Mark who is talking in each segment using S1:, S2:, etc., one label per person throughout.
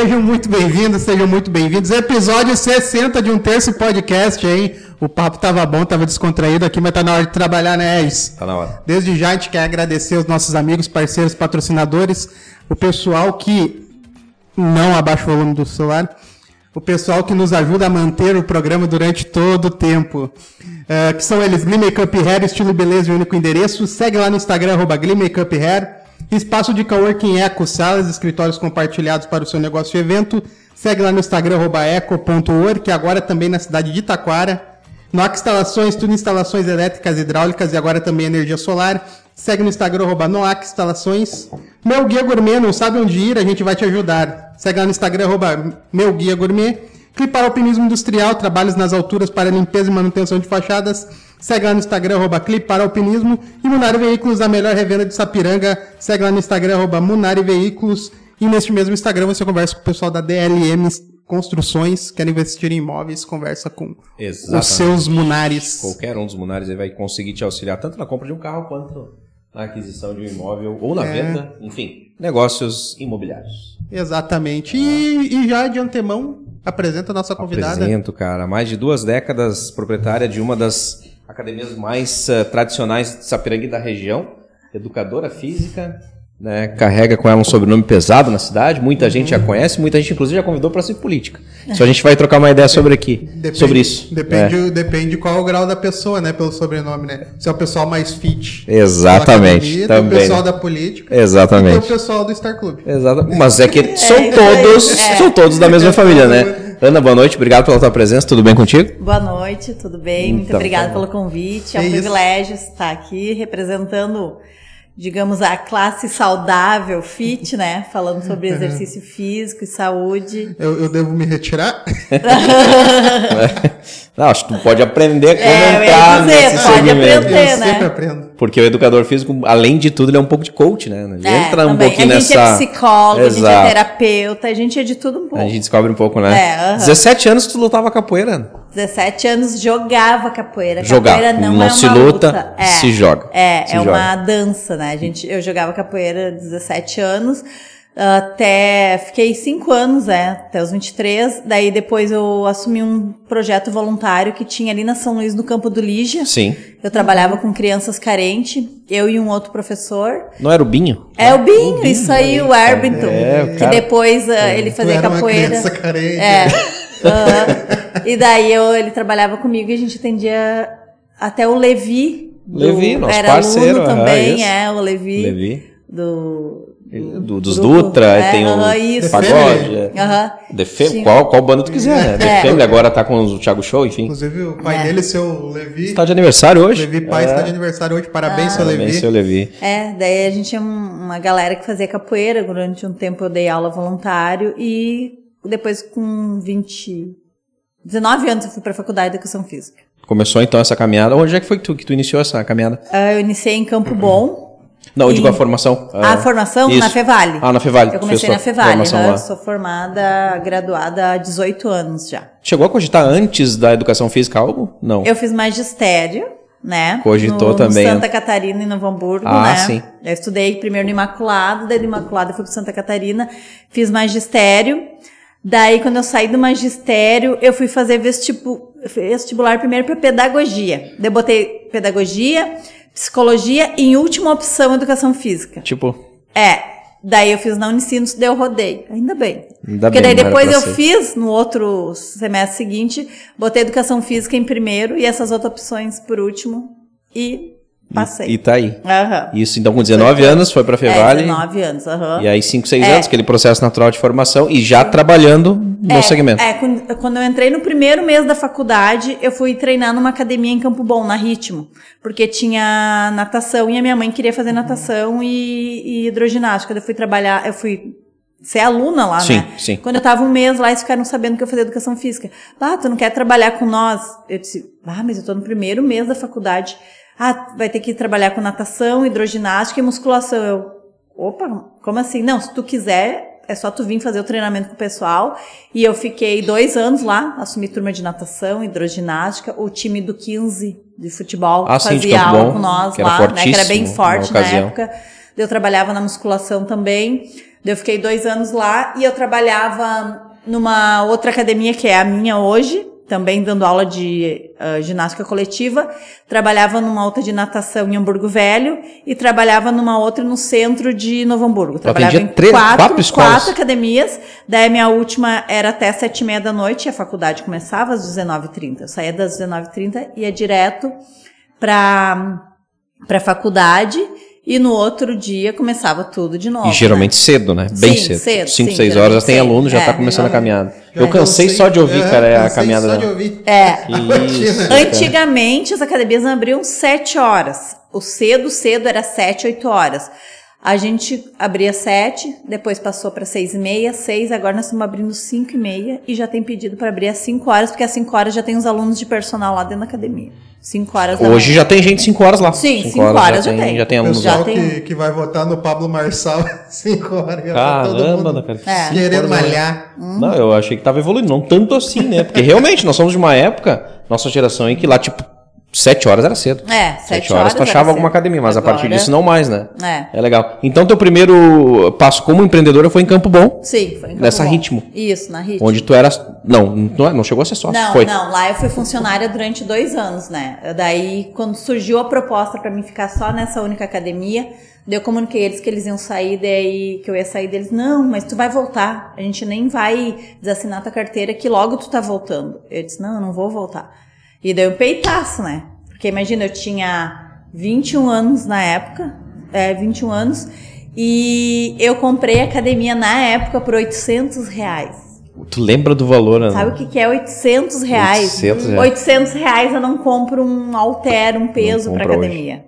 S1: Sejam muito bem-vindos, sejam muito bem-vindos. Episódio 60 de um terço podcast, hein? O papo tava bom, tava descontraído aqui, mas tá na hora de trabalhar, né, Eds?
S2: Tá na hora.
S1: Desde já a gente quer agradecer os nossos amigos, parceiros, patrocinadores, o pessoal que não abaixa o volume do celular, o pessoal que nos ajuda a manter o programa durante todo o tempo. Uh, que são eles, Glee Makeup Hair, estilo beleza e único endereço. Segue lá no Instagram, arroba Glee Makeup Hair. Espaço de coworking Eco, salas, escritórios compartilhados para o seu negócio e evento. Segue lá no Instagram, eco.org, agora também na cidade de Itaquara. NOC Instalações, tudo instalações elétricas, hidráulicas e agora também energia solar. Segue no Instagram, Noac Instalações. Meu Guia Gourmet, não sabe onde ir, a gente vai te ajudar. Segue lá no Instagram, Meu Guia Gourmet. Clipar Alpinismo Industrial, trabalhos nas alturas para limpeza e manutenção de fachadas. Segue lá no Instagram, arroba Clipar Alpinismo. E Munari Veículos, a melhor revenda de Sapiranga. Segue lá no Instagram, arroba Munari Veículos. E neste mesmo Instagram você conversa com o pessoal da DLM Construções, quer investir em imóveis, conversa com
S2: Exatamente.
S1: os seus Munares.
S2: Qualquer um dos Munares aí vai conseguir te auxiliar tanto na compra de um carro quanto na aquisição de um imóvel ou na
S1: É.
S2: venda, enfim, negócios imobiliários.
S1: Exatamente. E, e já de antemão, apresenta a nossa convidada.
S2: Apresento, cara, mais de duas décadas proprietária de uma das academias mais eh, tradicionais de Sapiranga e da região, educadora física, né, carrega com ela um sobrenome pesado na cidade, muita gente já conhece, muita gente inclusive já convidou para ser política. Isso a gente vai trocar uma ideia sobre aqui,
S1: Depende-
S2: sobre isso.
S1: Depende, depende qual é o grau da pessoa, né? Pelo sobrenome, né? Se é o pessoal mais fit.
S2: Exatamente,
S1: academia,
S2: também,
S1: o pessoal
S2: né?
S1: da política.
S2: Exatamente.
S1: E o pessoal do Star Club.
S2: Exato. Mas é que são
S3: aí,
S2: todos,
S3: é.
S2: são todos da mesma família, né? Ana, boa noite, obrigado pela tua presença, tudo bem contigo?
S3: Boa noite, tudo bem? Muito
S2: Então,
S3: obrigada
S2: tá
S3: pelo convite. É um
S1: isso.
S3: privilégio estar aqui representando, digamos, a classe saudável, fit, né? Falando sobre exercício físico e saúde.
S1: Eu, eu devo me retirar?
S2: Não, acho que tu pode aprender a como
S3: É, eu
S2: entrar
S3: dizer,
S2: nesse
S3: pode
S2: segmento.
S3: aprender.
S1: eu
S3: né?
S1: sempre aprendo.
S2: Porque o educador físico, além de tudo, ele é um pouco de coach, né? Ele
S3: É,
S2: entra um
S3: também.
S2: pouquinho
S3: a gente
S2: nessa...
S3: é psicólogo, a gente é
S2: Exato.
S3: terapeuta, a gente é de tudo um pouco.
S2: A gente descobre um pouco, né?
S3: É, aham.
S2: 17 anos tu lutava capoeira, Ana.
S3: 17 anos jogava capoeira.
S2: Jogar.
S3: Capoeira não,
S2: Não
S3: é uma
S2: se luta,
S3: luta. É,
S2: se joga.
S3: É,
S2: Se
S3: é
S2: joga.
S3: uma dança, né? A gente, eu jogava capoeira há 17 anos. Até fiquei 5 anos, é, até os 23. Daí depois eu assumi um projeto voluntário que tinha ali na São Luís, no Campo do Lígia.
S2: Sim.
S3: Eu trabalhava com crianças carentes, eu e um outro professor.
S2: Não era o Binho?
S3: É o Binho, isso aí, o Arbington.
S2: É, o
S3: que depois ah, ele fazia
S1: era uma
S3: capoeira.
S1: criança carente.
S3: É. Aham. E daí eu, ele trabalhava comigo e a gente atendia até o Levi. do-
S2: Levi, nosso
S3: era
S2: parceiro,
S3: aluno
S2: aham,
S3: também,
S2: isso.
S3: é, o Levi.
S2: Levi.
S3: Do,
S2: Do, dos
S3: grupo.
S2: Dutra,
S3: É,
S2: tem o
S3: aham, isso.
S2: Pagode. é. Qual, qual banda tu quiser, né? The
S3: É.
S2: Family agora tá com o Thiago Show, enfim.
S1: Inclusive, o pai
S3: É.
S1: dele, seu Levi.
S2: Está de aniversário hoje.
S1: Levi Pai
S2: é.
S1: está de aniversário hoje. Parabéns, seu
S2: Parabéns,
S1: Levi.
S2: seu Levi.
S3: É, daí a gente tinha um- uma galera que fazia capoeira. Durante um tempo eu dei aula voluntário e depois com 20... 19 anos eu fui pra faculdade de educação física.
S2: Começou então essa caminhada. Onde é que foi que tu, que tu iniciou essa caminhada?
S3: Ah, Eu iniciei em Campo Bom.
S2: Não, eu
S3: E-
S2: digo a formação.
S3: A
S2: Ah,
S3: formação
S2: isso.
S3: na Fevale.
S2: Ah, na Fevale.
S3: Eu comecei na Fevale, eu sou formada, graduada há 18 anos já.
S2: Chegou a cogitar antes da educação física algo? Não.
S3: Eu fiz magistério, né?
S2: Cogitou
S3: no,
S2: também.
S3: No Santa Catarina e Novo Hamburgo,
S2: Ah,
S3: né?
S2: sim.
S3: Eu estudei primeiro no Imaculado, daí do Imaculado eu fui para Santa Catarina, fiz magistério. Daí, quando eu saí do magistério, eu fui fazer vestibu- vestibular primeiro para pedagogia. Daí eu botei pedagogia, psicologia e, em última opção, educação física.
S2: Tipo,
S3: É. Daí eu fiz na Unicinos, daí eu rodei. Ainda bem.
S2: Ainda
S3: Porque
S2: bem,
S3: daí depois eu
S2: ser.
S3: fiz, no outro semestre seguinte, botei educação física em primeiro e essas outras opções por último e passei.
S2: e tá aí.
S3: Aham.
S2: Isso, então com 19 anos foi pra
S3: É,
S2: Fevale.
S3: 19 anos, aham.
S2: E aí 5, 6
S3: É.
S2: anos, aquele processo natural de formação e já trabalhando no
S3: é,
S2: segmento.
S3: É, quando, quando eu entrei no primeiro mês da faculdade, eu fui treinar numa academia em Campo Bom, na Ritmo, porque tinha natação e a minha mãe queria fazer natação e, e hidroginástica. Eu fui trabalhar, eu fui ser aluna lá,
S2: Sim,
S3: né?
S2: sim.
S3: Quando eu tava um mês lá, eles ficaram sabendo que eu fazia educação física. Ah, tu não quer trabalhar com nós? Eu disse, ah, mas eu tô no primeiro mês da faculdade. Ah, vai ter que trabalhar com natação, hidroginástica e musculação. Eu, opa, como assim? Não, se tu quiser, é só tu vir fazer o treinamento com o pessoal. E eu fiquei dois anos lá, assumi turma de natação, hidroginástica, o time do 15 de futebol
S2: Ah, sim,
S3: fazia
S2: Campo
S3: aula
S2: Bom,
S3: com nós lá, né? Que era bem
S2: na
S3: forte na
S2: ocasião.
S3: época. Eu trabalhava na musculação também. Eu fiquei dois anos lá e eu trabalhava numa outra academia que é a minha hoje, também dando aula de uh, ginástica coletiva, trabalhava numa outra de natação em Hamburgo Velho e trabalhava numa outra no centro de Novo Hamburgo. Trabalhava em
S2: três,
S3: quatro,
S2: quatro,
S3: quatro, academias, daí a minha última era até sete e meia da noite, a faculdade começava às 19h30. Eu saía das 19h30 e ia direto para a faculdade e no outro dia começava tudo de novo.
S2: E geralmente
S3: né?
S2: cedo, né? Bem
S3: Sim,
S2: cedo.
S3: cedo,
S2: 5,
S3: sim,
S2: 6 horas já tem
S3: cedo.
S2: aluno, já
S3: É,
S2: tá começando a caminhada. Eu cansei
S1: cansei-
S2: só de ouvir,
S1: é,
S2: cara, a
S1: cansei
S2: caminhada.
S1: Só de ouvir.
S3: É.
S2: Isso.
S3: Antigamente as academias abriam 7 horas. O cedo, cedo era 7, 8 horas. A gente abria 7, depois passou para 6 e meia, 6, agora nós estamos abrindo 5 e meia e já tem pedido para abrir às 5 horas, porque às 5 horas já tem os alunos de personal lá dentro da academia. 5 horas da
S2: Hoje
S3: manhã.
S2: já tem gente 5 horas lá.
S3: Sim,
S2: Cinco
S3: cinco horas já
S2: tem,
S3: tem.
S2: Já tem alunos
S3: Já
S2: lá.
S1: pessoal
S3: tem
S1: que, que vai votar no Pablo Marçal 5 horas. já tá todo
S2: Caramba,
S1: mundo
S2: cara.
S3: É.
S2: cinco
S1: Querendo
S2: horas,
S1: malhar.
S2: Não, eu achei que tava evoluindo, não tanto assim, né? Porque realmente nós somos de uma época, nossa geração, em que lá, tipo, 7 horas era cedo.
S3: É, 7
S2: Sete
S3: horas.
S2: horas tu achava alguma
S3: cedo.
S2: academia, mas a partir
S3: Agora-
S2: disso não mais, né?
S3: É.
S2: É legal. Então teu primeiro passo como empreendedora foi em Campo Bom,
S3: Sim, foi em Campo
S2: Nessa
S3: Bom.
S2: Ritmo.
S3: Isso, na Ritmo.
S2: onde tu eras. Não, não, é- não chegou a ser sócio.
S3: Não,
S2: foi.
S3: não, lá eu fui funcionária durante dois anos, né? Daí, quando surgiu a proposta pra mim ficar só nessa única academia, daí eu comuniquei eles que eles iam sair, daí que eu ia sair deles. Não, mas tu vai voltar. A gente nem vai desassinar tua carteira que logo tu tá voltando. Eu disse, não, eu não vou voltar. E daí um peitaço, né? Porque imagina, eu tinha 21 anos na época, é, 21 anos, e eu comprei a academia na época por 800 reais.
S2: Tu lembra do valor, Ana?
S3: Sabe o que, que é 800 reais?
S2: 800 reais.
S3: 800 reais eu não compro um halter, um peso pra academia.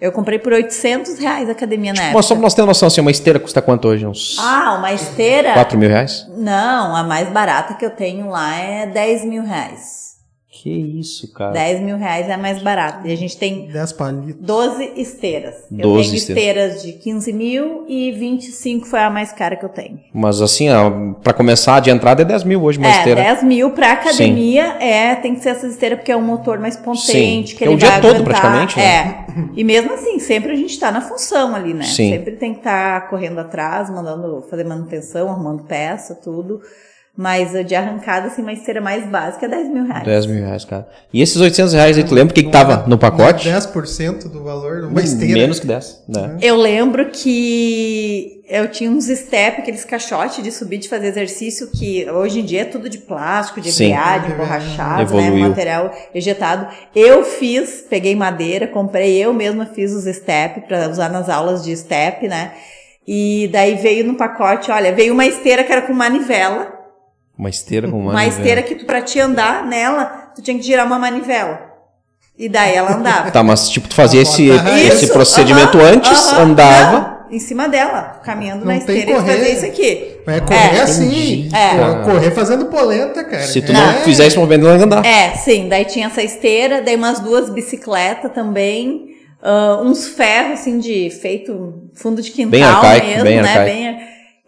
S3: Eu comprei por 800 reais a academia na
S2: Mas
S3: época.
S2: só pra nós termos noção, assim, uma esteira custa quanto hoje? Uns
S3: Ah, uma esteira?
S2: 4 mil reais?
S3: Não, a mais barata que eu tenho lá é 10 mil reais.
S2: Que isso, cara.
S3: 10 mil reais é a mais barata. E a gente tem
S1: 10 palitos.
S3: 12 esteiras. eu
S2: 12
S3: tenho
S2: esteiras.
S3: esteiras de 15 mil e 25 foi a mais cara que eu tenho.
S2: Mas assim, ó, pra começar de entrada é 10 mil hoje uma
S3: é,
S2: esteira.
S3: 10 mil pra academia é, tem que ser essa esteira porque é um motor mais potente,
S2: Sim,
S3: que
S2: é
S3: ele
S2: o dia
S3: vai
S2: todo,
S3: aguentar.
S2: praticamente, né?
S3: É. E mesmo assim, sempre a gente tá na função ali, né?
S2: Sim.
S3: Sempre tem que estar correndo atrás, mandando fazer manutenção, arrumando peça, tudo. Mas de arrancada, assim, uma esteira mais básica é 10 mil reais.
S2: 10 mil reais, cara. E esses 800 reais aí, tu lembra o que, que tava no pacote?
S1: 10% do valor de uma esteira.
S2: Menos que 10, né?
S3: Eu lembro que eu tinha uns step, aqueles caixotes de subir, de fazer exercício, que hoje em dia é tudo de plástico, de
S2: Sim.
S3: briade, emborrachado, né?
S2: Evoluiu.
S3: Material ejetado. Eu fiz, peguei madeira, comprei, eu mesma fiz os step para usar nas aulas de step, né? E daí veio no pacote, olha, veio uma esteira que era com manivela.
S2: Uma esteira com uma.
S3: Uma esteira que tu, pra te andar nela, tu tinha que girar uma manivela. E daí ela andava.
S2: Tá, mas tipo, tu fazia esse, esse
S3: Isso,
S2: procedimento
S3: aham,
S2: antes,
S3: aham,
S2: andava.
S3: não, em cima dela, caminhando
S1: Não
S3: na
S1: tem
S3: esteira e
S1: correr.
S3: fazer isso aqui.
S1: Vai correr
S3: É.
S1: assim.
S3: É.
S1: Correr fazendo polenta, cara.
S2: Se tu
S1: É.
S2: não fizer esse movimento, não ia andar.
S3: É, sim, daí tinha essa esteira, daí umas duas bicicletas também, ah, uns ferros assim de feito fundo de quintal
S2: Bem arcaico,
S3: mesmo,
S2: bem
S3: né?
S2: arcaico.
S3: Bem,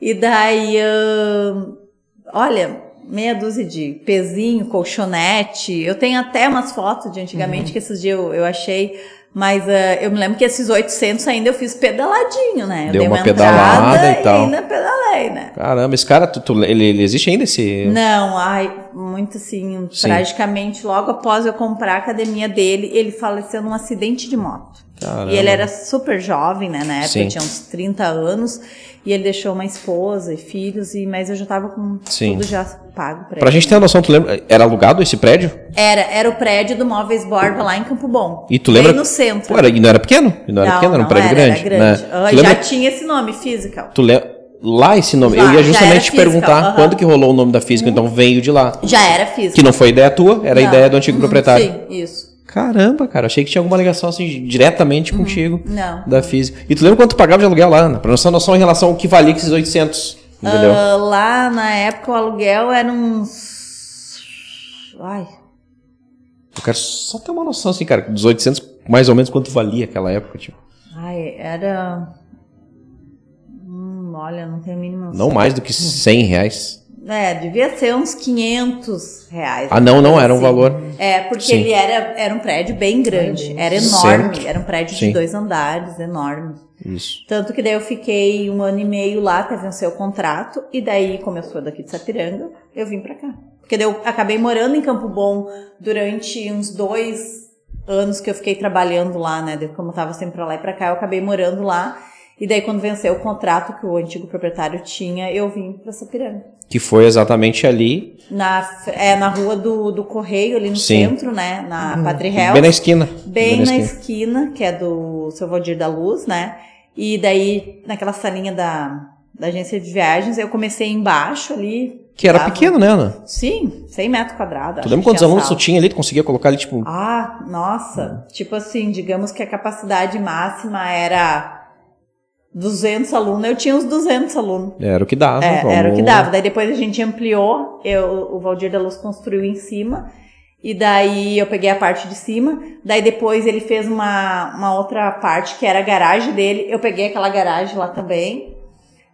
S3: e daí, ah, olha, meia dúzia de pezinho, colchonete. Eu tenho até umas fotos de antigamente
S2: Uhum.
S3: que esses dias eu, eu achei. Mas ah, eu me lembro que esses 800 ainda eu fiz pedaladinho, né? Eu
S2: Deu
S3: dei
S2: uma
S3: entrada
S2: pedalada e tal.
S3: ainda pedalei, né?
S2: Caramba, esse cara, tu, tu- ele, ele existe ainda esse.
S3: Não, ai, muito assim,
S2: Sim.
S3: tragicamente, logo após eu comprar a academia dele, ele faleceu num acidente de moto.
S2: Caramba.
S3: E ele era super jovem, né? Na época
S2: Sim.
S3: tinha uns 30 anos. E ele deixou uma esposa e filhos, e, mas eu já tava com
S2: Sim.
S3: tudo já pago pra
S2: Pra
S3: ele.
S2: gente ter uma noção, tu lembra? Era alugado esse prédio?
S3: Era, era o prédio do Móveis Borba lá em Campo Bom.
S2: E tu lembra?
S3: Bem no centro.
S2: Pô, era, e não era pequeno? E não, era pequeno, era um prédio
S3: era,
S2: grande.
S3: Era grande.
S2: Né?
S3: Ah, já
S2: lembra?
S3: tinha esse nome, Physical.
S2: Tu lembra? Lá esse nome.
S3: Já,
S2: eu ia justamente te
S3: física,
S2: perguntar
S3: aham. Uhum.
S2: quando que rolou o nome da física, então veio de lá.
S3: Já era física.
S2: Que não foi ideia tua, era
S3: Não.
S2: ideia do antigo
S3: Uhum,
S2: proprietário.
S3: Sim, isso.
S2: Caramba, cara, achei que tinha alguma ligação assim diretamente contigo
S3: Uhum. Não.
S2: da física. E tu lembra quanto tu pagava de aluguel lá, Ana? Pra nossa noção em relação ao que valia esses 800, entendeu?
S3: Ah, lá na época o aluguel era uns. Ai,
S2: Eu quero só ter uma noção assim, cara, dos 800, mais ou menos quanto valia aquela época, tipo.
S3: ai, era. Olha, não tenho a mínima.
S2: Não mais do que 100 reais.
S3: É, devia ser uns 500 reais.
S2: Ah, não, não, era um
S3: assim.
S2: valor.
S3: É, porque
S2: Sim.
S3: ele era, era um prédio bem grande, era enorme, era um prédio
S2: Sim.
S3: de dois andares, enorme.
S2: Isso.
S3: Tanto que daí eu fiquei um ano e meio lá até vencer o contrato, e daí, como eu sou daqui de Sapiranga, eu vim pra cá. Porque daí eu acabei morando em Campo Bom durante uns dois anos que eu fiquei trabalhando lá, né? Como eu tava sempre pra lá e pra cá, eu acabei morando lá. E daí, quando venceu o contrato que o antigo proprietário tinha, eu vim pra Sapiranga.
S2: Que foi exatamente ali,
S3: Na, é, na rua do, do Correio, ali no
S2: Sim.
S3: centro, né? Na Padre Real.
S2: bem na esquina.
S3: Bem na esquina, que é do seu Valdir da Luz, né? E daí, naquela salinha da, da agência de viagens, eu comecei embaixo ali.
S2: Que era
S3: dava-
S2: pequeno, né, Ana?
S3: Sim, 100 metros quadrados.
S2: Tu lembra quantos alunos tu tinha ali? Tu conseguia colocar ali, tipo,
S3: Ah, nossa. Tipo assim, digamos que a capacidade máxima era 200 alunos. Eu tinha uns 200 alunos.
S2: era o que dava.
S3: É,
S2: vamos-
S3: era o que dava. Daí depois a gente ampliou, eu, o Valdir da Luz construiu em cima, e daí eu peguei a parte de cima, daí depois ele fez uma, uma outra parte que era a garagem dele, eu peguei aquela garagem lá também,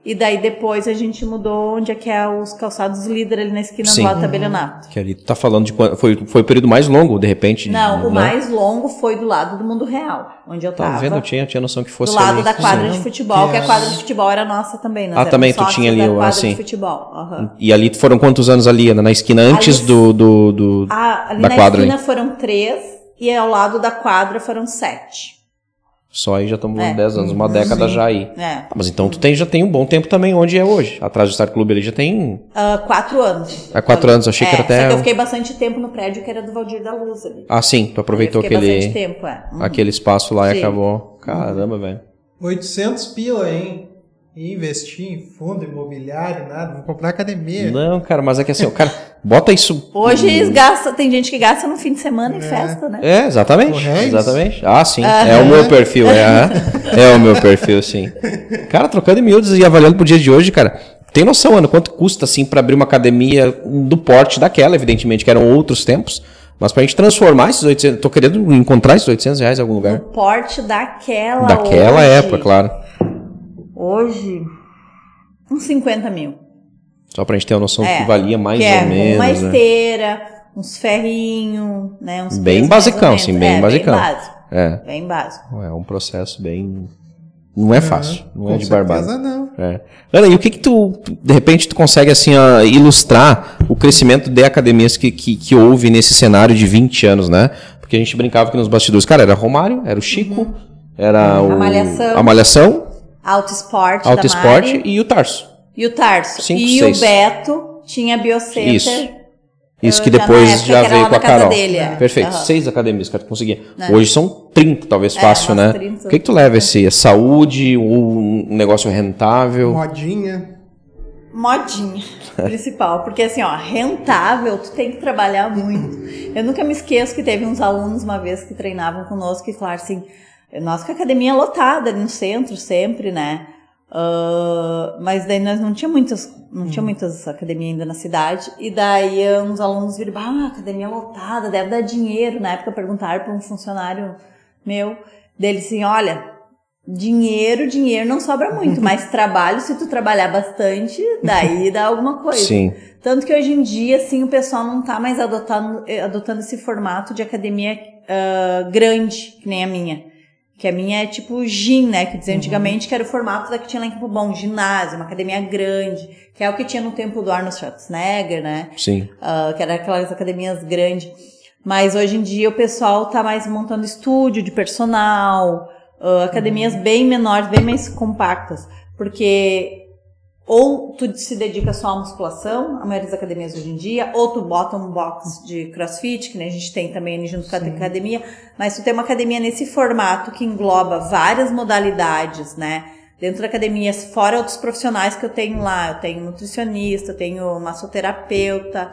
S3: e daí depois a gente mudou onde é que é os calçados líder ali na esquina
S2: Sim.
S3: do lado do tabelionato.
S2: Que ali tu tá falando de quando. Foi, foi o período mais longo, de repente.
S3: Não, o
S2: né?
S3: mais longo foi do lado do mundo real, onde eu
S2: Tá
S3: tava.
S2: vendo? Eu tinha, eu tinha noção que fosse.
S3: do lado
S2: ali.
S3: da quadra
S2: Sim.
S3: de futebol, que a
S1: Que
S3: quadra
S1: é-
S3: de futebol era nossa também. nós
S2: Ah, também tu tinha ali,
S3: quadra
S2: assim.
S3: de futebol. aham.
S2: E ali foram quantos anos ali, Ana? Na esquina, antes
S3: Ali-
S2: do. do, do-
S3: Ah, ali
S2: da
S3: na
S2: quadra
S3: esquina
S2: ali.
S3: foram três e ao lado da quadra foram sete.
S2: Só aí já estamos
S3: É.
S2: 10 anos, uma década já aí.
S3: É.
S2: Ah, mas então tu tem, já tem um bom tempo também onde é hoje. Atrás do Star Clube ali já tem.
S3: Ah, quatro anos.
S2: Há quatro anos, achei que
S3: É,
S2: era até
S3: Só que eu fiquei bastante tempo no prédio que era do Valdir da Luz ali.
S2: Ah, sim, tu aproveitou aquele,
S3: bastante tempo, é. Uhum.
S2: aquele espaço lá e
S3: Sim.
S2: acabou. Caramba, velho.
S1: 800 pila, hein? E investir em fundo imobiliário, nada. Vou comprar academia.
S2: Não, cara, mas é que assim, o cara bota isso.
S3: Hoje eles gastam, tem gente que gasta no fim de semana em festa, né?
S2: É, exatamente.
S1: Correios?
S2: Exatamente. Ah, sim. É o meu perfil, é. É o meu perfil, sim. Cara, trocando em miúdos e avaliando pro dia de hoje, cara. Tem noção, Ana, quanto custa, assim, pra abrir uma academia do porte daquela, evidentemente, que eram outros tempos. Mas pra gente transformar esses 800. Tô querendo encontrar esses 800 reais em algum lugar.
S3: O porte daquela
S2: Daquela
S3: hoje,
S2: época, claro.
S3: Hoje, uns 50 mil.
S2: Só pra gente ter uma noção do
S3: É,
S2: que valia mais
S3: que
S2: ou
S3: é
S2: menos.
S3: uma
S2: né?
S3: esteira, uns ferrinhos, né? Uns
S2: Bem basicão, sim, bem
S3: é,
S2: basicão.
S3: Bem básico.
S2: É.
S3: Bem básico.
S2: É um processo bem. Não é fácil. Não é de barbada.
S1: não.
S2: É. Ana, e o que que tu, de repente, tu consegue, assim, ó, ilustrar o crescimento de academias que, que, que houve nesse cenário de 20 anos, né? Porque a gente brincava aqui nos bastidores, cara, era Romário, era o Chico, era o...
S3: A Malhação.
S2: a Malhação,
S3: Auto Esporte
S2: Auto e o Tarso.
S3: E o Tarso.
S2: Cinco,
S3: e
S2: seis.
S3: o Beto tinha Biocenter.
S2: Isso. Isso que depois já veio com a Carol.
S3: dele, é.
S2: Perfeito.
S3: Aham.
S2: Seis academias que tu conseguia.
S3: É.
S2: Hoje são 30, talvez
S3: É,
S2: fácil, né?
S3: 30.
S2: O que, que tu leva esse? É saúde, um negócio rentável?
S1: Modinha.
S3: Modinha, principal. Porque assim, ó, rentável, tu tem que trabalhar muito. Eu nunca me esqueço que teve uns alunos uma vez que treinavam conosco e falaram assim, nós com a academia lotada ali no centro sempre, né? Ah, mas daí nós não tinha muitas, não tinha muitas academias ainda na cidade. E daí ah, uns alunos viram, ah, academia lotada, deve dar dinheiro. Na época perguntaram para um funcionário meu, dele assim, olha, dinheiro, dinheiro não sobra muito, mas trabalho, se tu trabalhar bastante, daí dá alguma coisa.
S2: Sim.
S3: Tanto que hoje em dia, assim, o pessoal não tá mais adotando, eh, adotando esse formato de academia ah, grande, que nem a minha. Que a minha é tipo gym, né? Que dizia antigamente que era o formato da que tinha lá em Campo Bom, ginásio, uma academia grande, que é o que tinha no tempo do Arnold Schwarzenegger, né?
S2: Sim.
S3: Ah, que era aquelas academias grandes. Mas hoje em dia o pessoal tá mais montando estúdio de personal, ah, academias bem menores, bem mais compactas. Porque ou tu se dedica só à musculação, a maioria das academias hoje em dia, ou tu bota um box de crossfit, que nem a gente tem também ali junto com a academia, mas tu tem uma academia nesse formato que engloba várias modalidades, né? Dentro da academia, fora outros profissionais que eu tenho lá, eu tenho nutricionista, eu tenho massoterapeuta,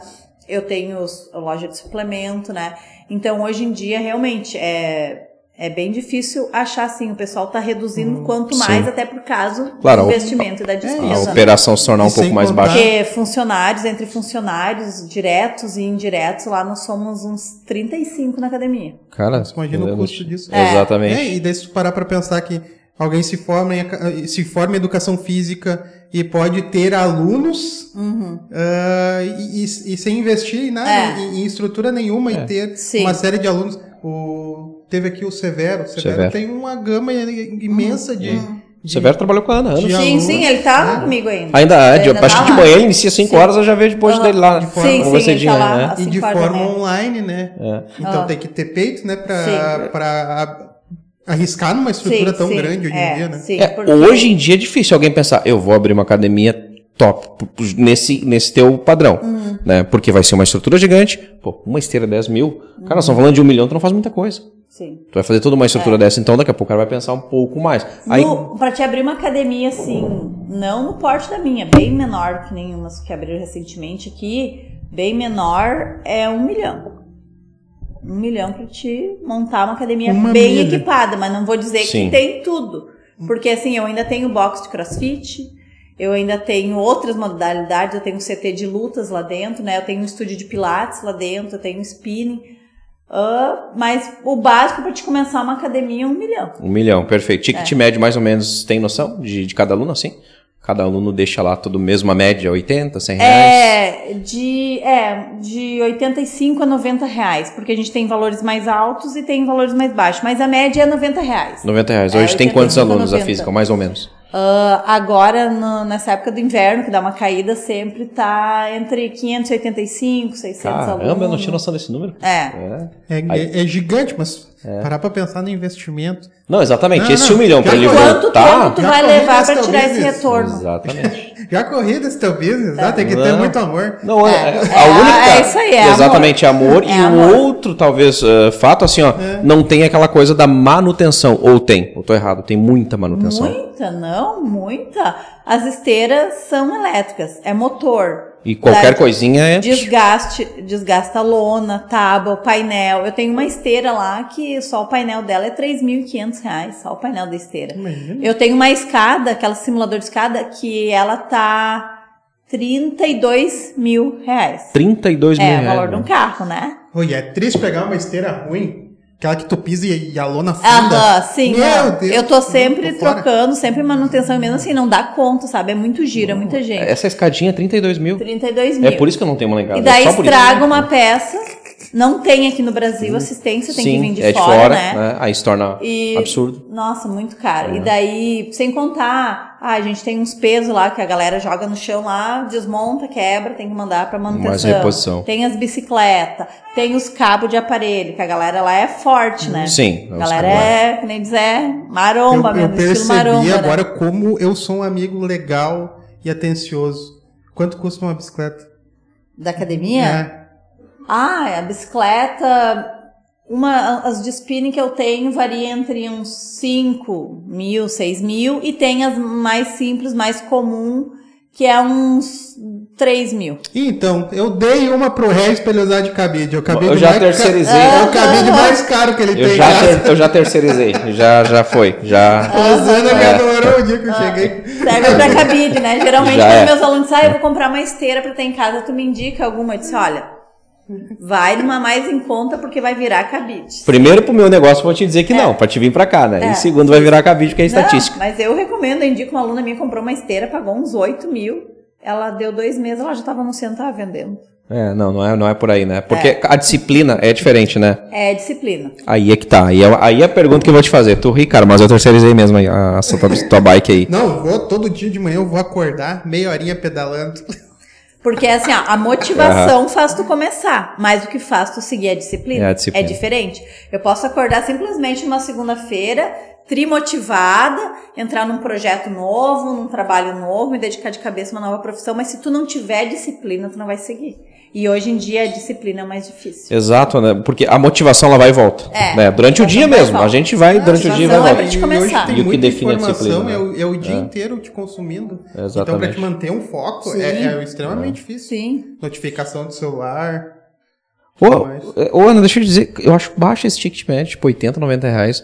S3: eu tenho loja de suplemento, né? Então, hoje em dia, realmente, é, é bem difícil achar assim. O pessoal tá reduzindo quanto
S2: sim.
S3: mais, até por causa
S2: Claro,
S3: do
S2: a-
S3: investimento e da
S2: A
S3: despesa. né?
S2: operação se tornar um
S1: E
S2: pouco mais baixa.
S3: Porque funcionários, entre funcionários diretos e indiretos, lá nós somos uns 35 na academia.
S2: Cara,
S1: Imagina o custo disso.
S3: É.
S2: Exatamente.
S1: É, e daí se tu parar pra pensar que alguém se forma em, se forma em educação física e pode ter alunos
S3: Uhum.
S1: ah, e, e- e sem investir em nada,
S3: É.
S1: em, em estrutura nenhuma e ter
S3: Sim.
S1: uma série de alunos. O, teve aqui o Severo. O Severo,
S2: Severo.
S1: tem uma gama imensa de,
S3: Uhum.
S1: de-
S2: Severo trabalhou com a Ana, anos.
S1: de
S3: Sim, sim, ele tá
S1: né?
S3: comigo ainda.
S2: Ainda é, de,
S3: Ainda
S2: acho que de
S3: tá lá.
S2: manhã, inicia 5 horas, eu já vejo depois
S3: Aham.
S2: dele lá.
S1: De forma-
S3: Sim,
S2: com
S3: sim,
S2: você
S3: tá lá.
S2: né?
S1: E de forma online, né?
S2: É.
S1: Então
S3: Ah.
S1: tem que ter peito, né? Pra,
S3: Sim.
S1: pra arriscar numa estrutura
S3: Sim,
S1: tão
S3: sim,
S1: grande hoje
S3: é,
S1: em dia, né?
S3: Sim,
S2: É, Hoje em dia é difícil alguém pensar, eu vou abrir uma academia top nesse, nesse teu padrão,
S3: Uhum.
S2: né? Porque vai ser uma estrutura gigante, pô, uma esteira 10 mil, cara, nós estamos falando de um milhão, tu não faz muita coisa.
S3: Sim.
S2: Tu vai fazer toda uma estrutura dessa, então daqui a pouco o cara vai pensar um pouco mais. Aí,
S3: pra te abrir uma academia assim, não no porte da minha, bem menor que nenhumas que abriram recentemente aqui, bem menor é um milhão. Um milhão pra te montar uma academia
S1: Uma
S3: bem
S1: milha.
S3: equipada, mas não vou dizer
S2: Sim.
S3: que tem tudo. Porque assim, eu ainda tenho box de crossfit, eu ainda tenho outras modalidades, eu tenho um CT de lutas lá dentro, né? Eu tenho um estúdio de pilates lá dentro, eu tenho um spinning. Ah, mas o básico pra te começar uma academia é um milhão.
S2: um milhão, perfeito.
S3: É.
S2: Ticket médio, mais ou menos, tem noção de, de cada aluno, assim? Cada aluno deixa lá tudo mesmo, a média 80, 100 reais?
S3: É de, é, de 85 a 90 reais, porque a gente tem valores mais altos e tem valores mais baixos, mas a média é 90 reais.
S2: 90 reais.
S3: É,
S2: Hoje tem quantos
S3: 85,
S2: alunos a
S3: 90.
S2: física, mais ou menos?
S3: Ah, agora, no- nessa época do inverno, que dá uma caída, sempre tá entre 585, 600 alunos.
S2: Caramba, eu não tinha noção desse número.
S3: É.
S2: É.
S1: É, é- é gigante, mas parar pra pensar no investimento.
S2: Não, exatamente.
S1: Não,
S2: esse
S1: não.
S2: um milhão pra
S1: Já
S2: ele
S1: correu.
S3: Quanto
S2: voltar.
S3: tempo tu vai levar pra tirar esse
S1: business.
S3: retorno?
S2: Exatamente.
S1: Já corri desse teu business, né? Tem que ter muito amor.
S2: Não, é,
S3: É,
S2: a
S3: é,
S2: única.
S3: é isso aí, é
S2: exatamente, amor.
S3: É
S2: e o
S3: amor.
S2: outro, talvez, eh, fato, assim, ó,
S1: É.
S2: não tem aquela coisa da manutenção. Ou tem, ou tô errado, tem muita manutenção.
S3: Muita, não, muita. As esteiras são elétricas, é motor.
S2: E qualquer
S3: Dá
S2: coisinha é.
S3: Desgaste, desgasta a lona, tábua, o painel. Eu tenho uma esteira lá que só o painel dela é 3.500 reais, só o painel da esteira.
S1: Imagina.
S3: Eu tenho uma escada, aquela simulador de escada, que ela tá 32 mil reais.
S2: 32 mil
S3: É, o
S2: reais.
S3: valor de um carro, né?
S1: Oi, é triste pegar uma esteira ruim, aquela que tu pisa e, e a lona funda.
S3: Aham, sim.
S1: Meu. Deus,
S3: eu tô sempre
S1: tô fora.
S3: trocando, sempre manutenção, e mesmo assim, não dá conta, sabe? É muito giro, é muita gente.
S2: Essa escadinha é 32 mil.
S3: 32 mil.
S2: É por isso que eu não tenho uma lá.
S3: E daí
S2: é por isso.
S3: estraga uma peça. Não tem aqui no Brasil assistência, tem
S2: Sim,
S3: que vir de
S2: é de
S3: fora,
S2: fora,
S3: né?
S2: Aí se torna
S3: E-
S2: absurdo.
S3: Nossa, muito caro.
S2: É.
S3: E daí, sem contar, ah, a gente tem uns pesos lá que a galera joga no chão lá, desmonta, quebra, tem que mandar pra manutenção.
S2: Mais reposição.
S3: Tem as bicicletas, tem os cabos de aparelho, que a galera lá é forte, né?
S2: Sim,
S3: A galera é, que nem dizer, maromba
S1: eu, eu
S3: mesmo, estilo
S1: percebi
S3: maromba. né?
S1: agora como eu sou um amigo legal e atencioso. Quanto custa uma bicicleta?
S3: Da academia?
S1: É.
S3: Ah, a bicicleta. Uma, as de spinning que eu tenho varia entre uns 5 mil, 6 mil, e tem as mais simples, mais comum, que é uns 3 mil.
S1: Então, eu dei uma pro Regis pra ele usar de cabide. Eu, cabide
S2: Eu já
S1: mais
S2: terceirizei.
S1: Ca... É o cabide mais caro que ele
S2: Eu
S1: tem.
S2: já,
S1: cara.
S2: ter- eu já terceirizei. Já, já foi. Já.
S1: A me
S2: É.
S1: adorou o dia que eu cheguei.
S3: Serve pra cabide, né? Geralmente,
S2: Já
S3: quando
S2: é.
S3: meus alunos dizem, ah, eu vou comprar uma esteira pra ter em casa, tu me indica alguma? Eu disse, olha, vai numa mais em conta porque vai virar cabide.
S2: Primeiro, pro meu negócio, eu vou te dizer que não, pra te vir pra cá, né?
S3: É.
S2: E segundo, vai virar cabide, que é
S3: Não,
S2: estatística.
S3: mas eu recomendo, eu indico uma aluna minha comprou uma esteira, pagou uns 8 mil. Ela deu dois meses, ela já tava anunciando, tava vendendo.
S2: É, não, não é, não é por aí, né? Porque a disciplina é diferente, né?
S3: É disciplina.
S2: Aí é que tá. Aí é, aí é a pergunta que eu vou te fazer. Tu ri, cara, mas eu terceirizei mesmo aí, a, a tua, tua bike aí.
S1: Não, eu vou todo dia de manhã, eu vou acordar, meia horinha pedalando.
S3: Porque assim, ó, a motivação faz tu começar, mas o que faz tu seguir a disciplina
S2: É a disciplina.
S3: diferente. Eu posso acordar simplesmente numa segunda-feira, trimotivada, entrar num projeto novo, num trabalho novo, me dedicar de cabeça a uma nova profissão, mas se tu não tiver disciplina, tu não vai seguir. E hoje em dia a disciplina é mais difícil.
S2: Exato, né? Porque a motivação ela vai e volta.
S3: É,
S2: né? Durante o
S3: a
S2: dia
S3: vai e
S2: mesmo. A gente vai, durante o dia vai e
S3: motivação é
S2: volta.
S3: pra te
S1: E
S3: começar.
S1: hoje tem
S2: E o que
S1: muita
S2: define a
S1: informação,
S2: disciplina,
S1: é, o, é o dia
S2: É.
S1: inteiro te consumindo.
S2: Exatamente.
S1: Então, pra te manter um foco, é, é extremamente difícil.
S3: Sim.
S1: Notificação do celular.
S2: Ô,
S1: Mas-
S2: ô, Ana, deixa eu dizer, eu acho baixo esse ticket médio, tipo 80, 90 reais.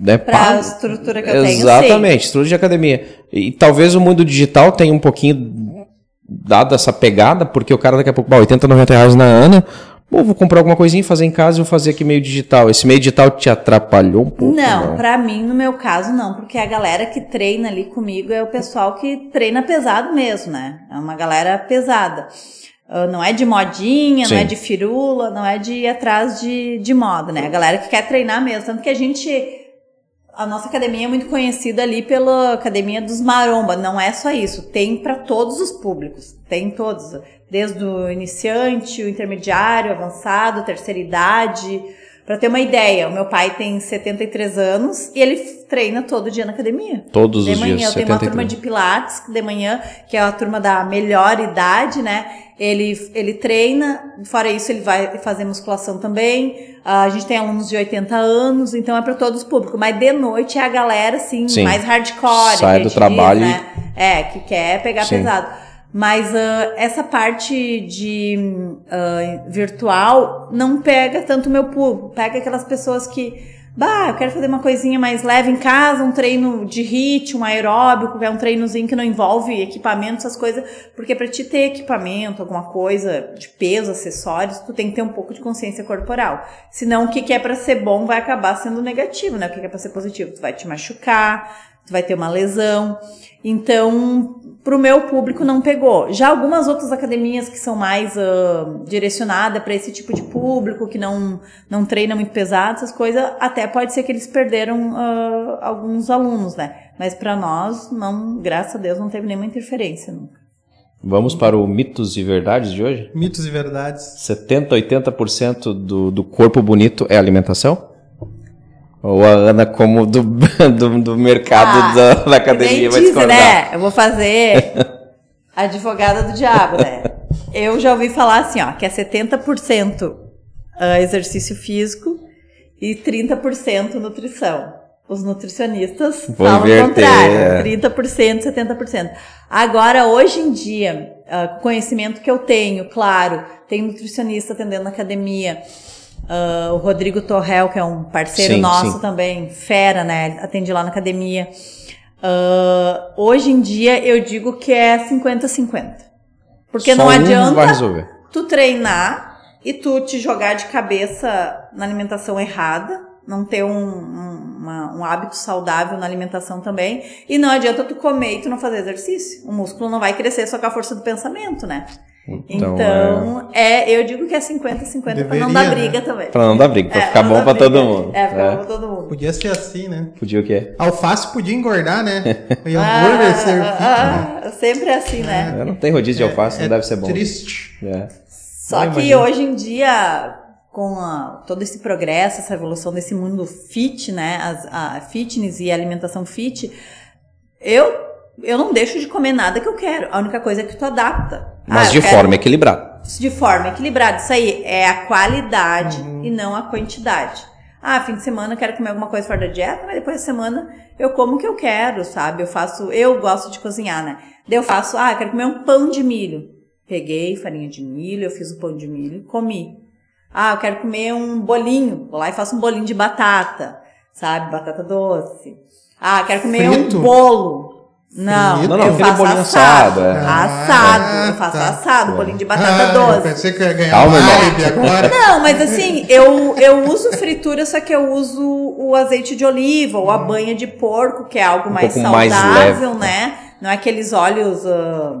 S2: Né?
S3: Pra
S2: Pago-
S3: estrutura que eu tenho,
S2: Exatamente, estrutura de academia. E talvez o mundo digital tenha um pouquinho dado essa pegada, porque o cara daqui a pouco, bah, 80, 90 reais na Ana, Ou vou comprar alguma coisinha, fazer em casa e vou fazer aqui meio digital. Esse meio digital te atrapalhou um pouco?
S3: Não, pra mim, no meu caso, não, porque a galera que treina ali comigo é o pessoal que treina pesado mesmo, né? É uma galera pesada. Uh, não é de modinha,
S2: Sim.
S3: não é de firula, não é de ir atrás de, de moda, né? A galera que quer treinar mesmo. Tanto que a gente. A nossa academia é muito conhecida ali pela Academia dos Maromba. Não é só isso. Tem para todos os públicos. Tem todos. Desde o iniciante, o intermediário, avançado, terceira idade. Pra ter uma ideia, o meu pai tem 73 anos e ele treina todo dia na academia.
S2: Todos
S3: de
S2: os
S3: manhã,
S2: dias,
S3: eu tenho uma
S2: 73.
S3: turma de pilates de manhã, que é a turma da melhor idade, né? Ele, ele treina, fora isso ele vai fazer musculação também. Ah, a gente tem alunos de 80 anos, então é para todos os públicos. Mas de noite é a galera, assim,
S2: Sim.
S3: mais hardcore.
S2: Sai do trabalho
S3: né? É, que quer pegar
S2: Sim.
S3: pesado. Mas ah, essa parte de ah, virtual não pega tanto o meu público. Pega aquelas pessoas que, bah, eu quero fazer uma coisinha mais leve em casa, um treino de HIIT, um aeróbico, que é um treinozinho que não envolve equipamento, essas coisas. Porque pra te ter equipamento, alguma coisa de peso, acessórios, tu tem que ter um pouco de consciência corporal. Senão o que que é pra ser bom vai acabar sendo negativo, né? O que que é pra ser positivo? Tu vai te machucar, tu vai ter uma lesão. Então, pro meu público não pegou. Já algumas outras academias que são mais ah, direcionadas para esse tipo de público, que não, não treina muito pesado, essas coisas, até pode ser que eles perderam ah, alguns alunos, né? Mas para nós, não, graças a Deus, não teve nenhuma interferência nunca.
S2: Vamos para o mitos e verdades de hoje?
S1: Mitos e verdades.
S2: 70, 80% do, do corpo bonito é alimentação? Ou a Ana, como do, do, do mercado
S3: Ah,
S2: da, da academia, vai
S3: dizem,
S2: discordar?
S3: né? Eu vou fazer advogada do diabo, né? Eu já ouvi falar assim, ó, que é 70% ah, exercício físico e 30% nutrição. Os nutricionistas
S2: Vou
S3: falam o
S2: inverter,
S3: contrário,
S2: é.
S3: 30%, 70%. Agora, hoje em dia, ah, com o conhecimento que eu tenho, claro, tem nutricionista atendendo na academia, ah, o Rodrigo Torrel, que é um parceiro
S2: Sim,
S3: nosso
S2: sim.
S3: também, fera, né? Atende lá na academia. Ah, hoje em dia eu digo que é 50-50. Porque
S2: Só
S3: não
S2: um
S3: adianta tu treinar e tu te jogar de cabeça na alimentação errada, não ter um, um, uma- um hábito saudável na alimentação também, e não adianta tu comer e tu não fazer exercício. O músculo não vai crescer só com a força do pensamento, né?
S2: Então,
S3: Então, é... eu digo que é 50-50 pra não
S1: Deveria,
S3: dar
S1: né?
S3: briga também.
S2: Pra não dar briga, pra
S3: É,
S2: ficar
S3: não
S2: bom
S3: briga.
S2: todo mundo.
S3: É, pra
S2: É.
S3: bom pra todo mundo.
S1: Podia ser assim, né?
S2: Podia o quê?
S1: Alface podia engordar, né? E hambúrguer ser fit, né?
S3: ah, sempre é assim, né?
S2: É, não tem rodízio de alface, não
S1: É
S2: deve ser bom.
S1: Triste.
S2: É.
S3: Só
S1: Não,
S3: que
S1: imagina.
S3: hoje em dia, com a- todo esse progresso, essa evolução desse mundo fit, né? As, a fitness e a alimentação fit, eu, eu não deixo de comer nada que eu quero. A única coisa é que tu adapta.
S2: Mas
S3: Ah,
S2: de forma equilibrada.
S3: de forma equilibrada. Isso aí é a qualidade
S2: Uhum.
S3: e não a quantidade. Ah, fim de semana eu quero comer alguma coisa fora da dieta, mas depois da semana eu como o que eu quero, sabe? Eu faço, eu gosto de cozinhar, né? Daí eu faço, ah, eu quero comer um pão de milho. Peguei farinha de milho, eu fiz o pão de milho e comi. Ah, eu quero comer um bolinho. Vou lá e faço um bolinho de batata, sabe? Batata doce. Ah, eu quero comer
S1: Frito?
S3: um bolo. Não?
S2: Não, não,
S3: eu faço
S2: bolinho
S3: assado.
S2: assado, é.
S3: Assado,
S1: Ah,
S3: eu faço
S1: tá.
S3: assado, bolinho de batata
S1: Ah, eu
S3: doce.
S1: pensei que eu ia ganhar
S2: Calma,
S1: uma agora.
S3: Não, mas assim, eu, eu uso fritura, só que eu uso o azeite de oliva ou a banha de porco, que é algo mais
S2: pouco mais
S3: saudável,
S2: leve.
S3: né? Não é aqueles óleos ah,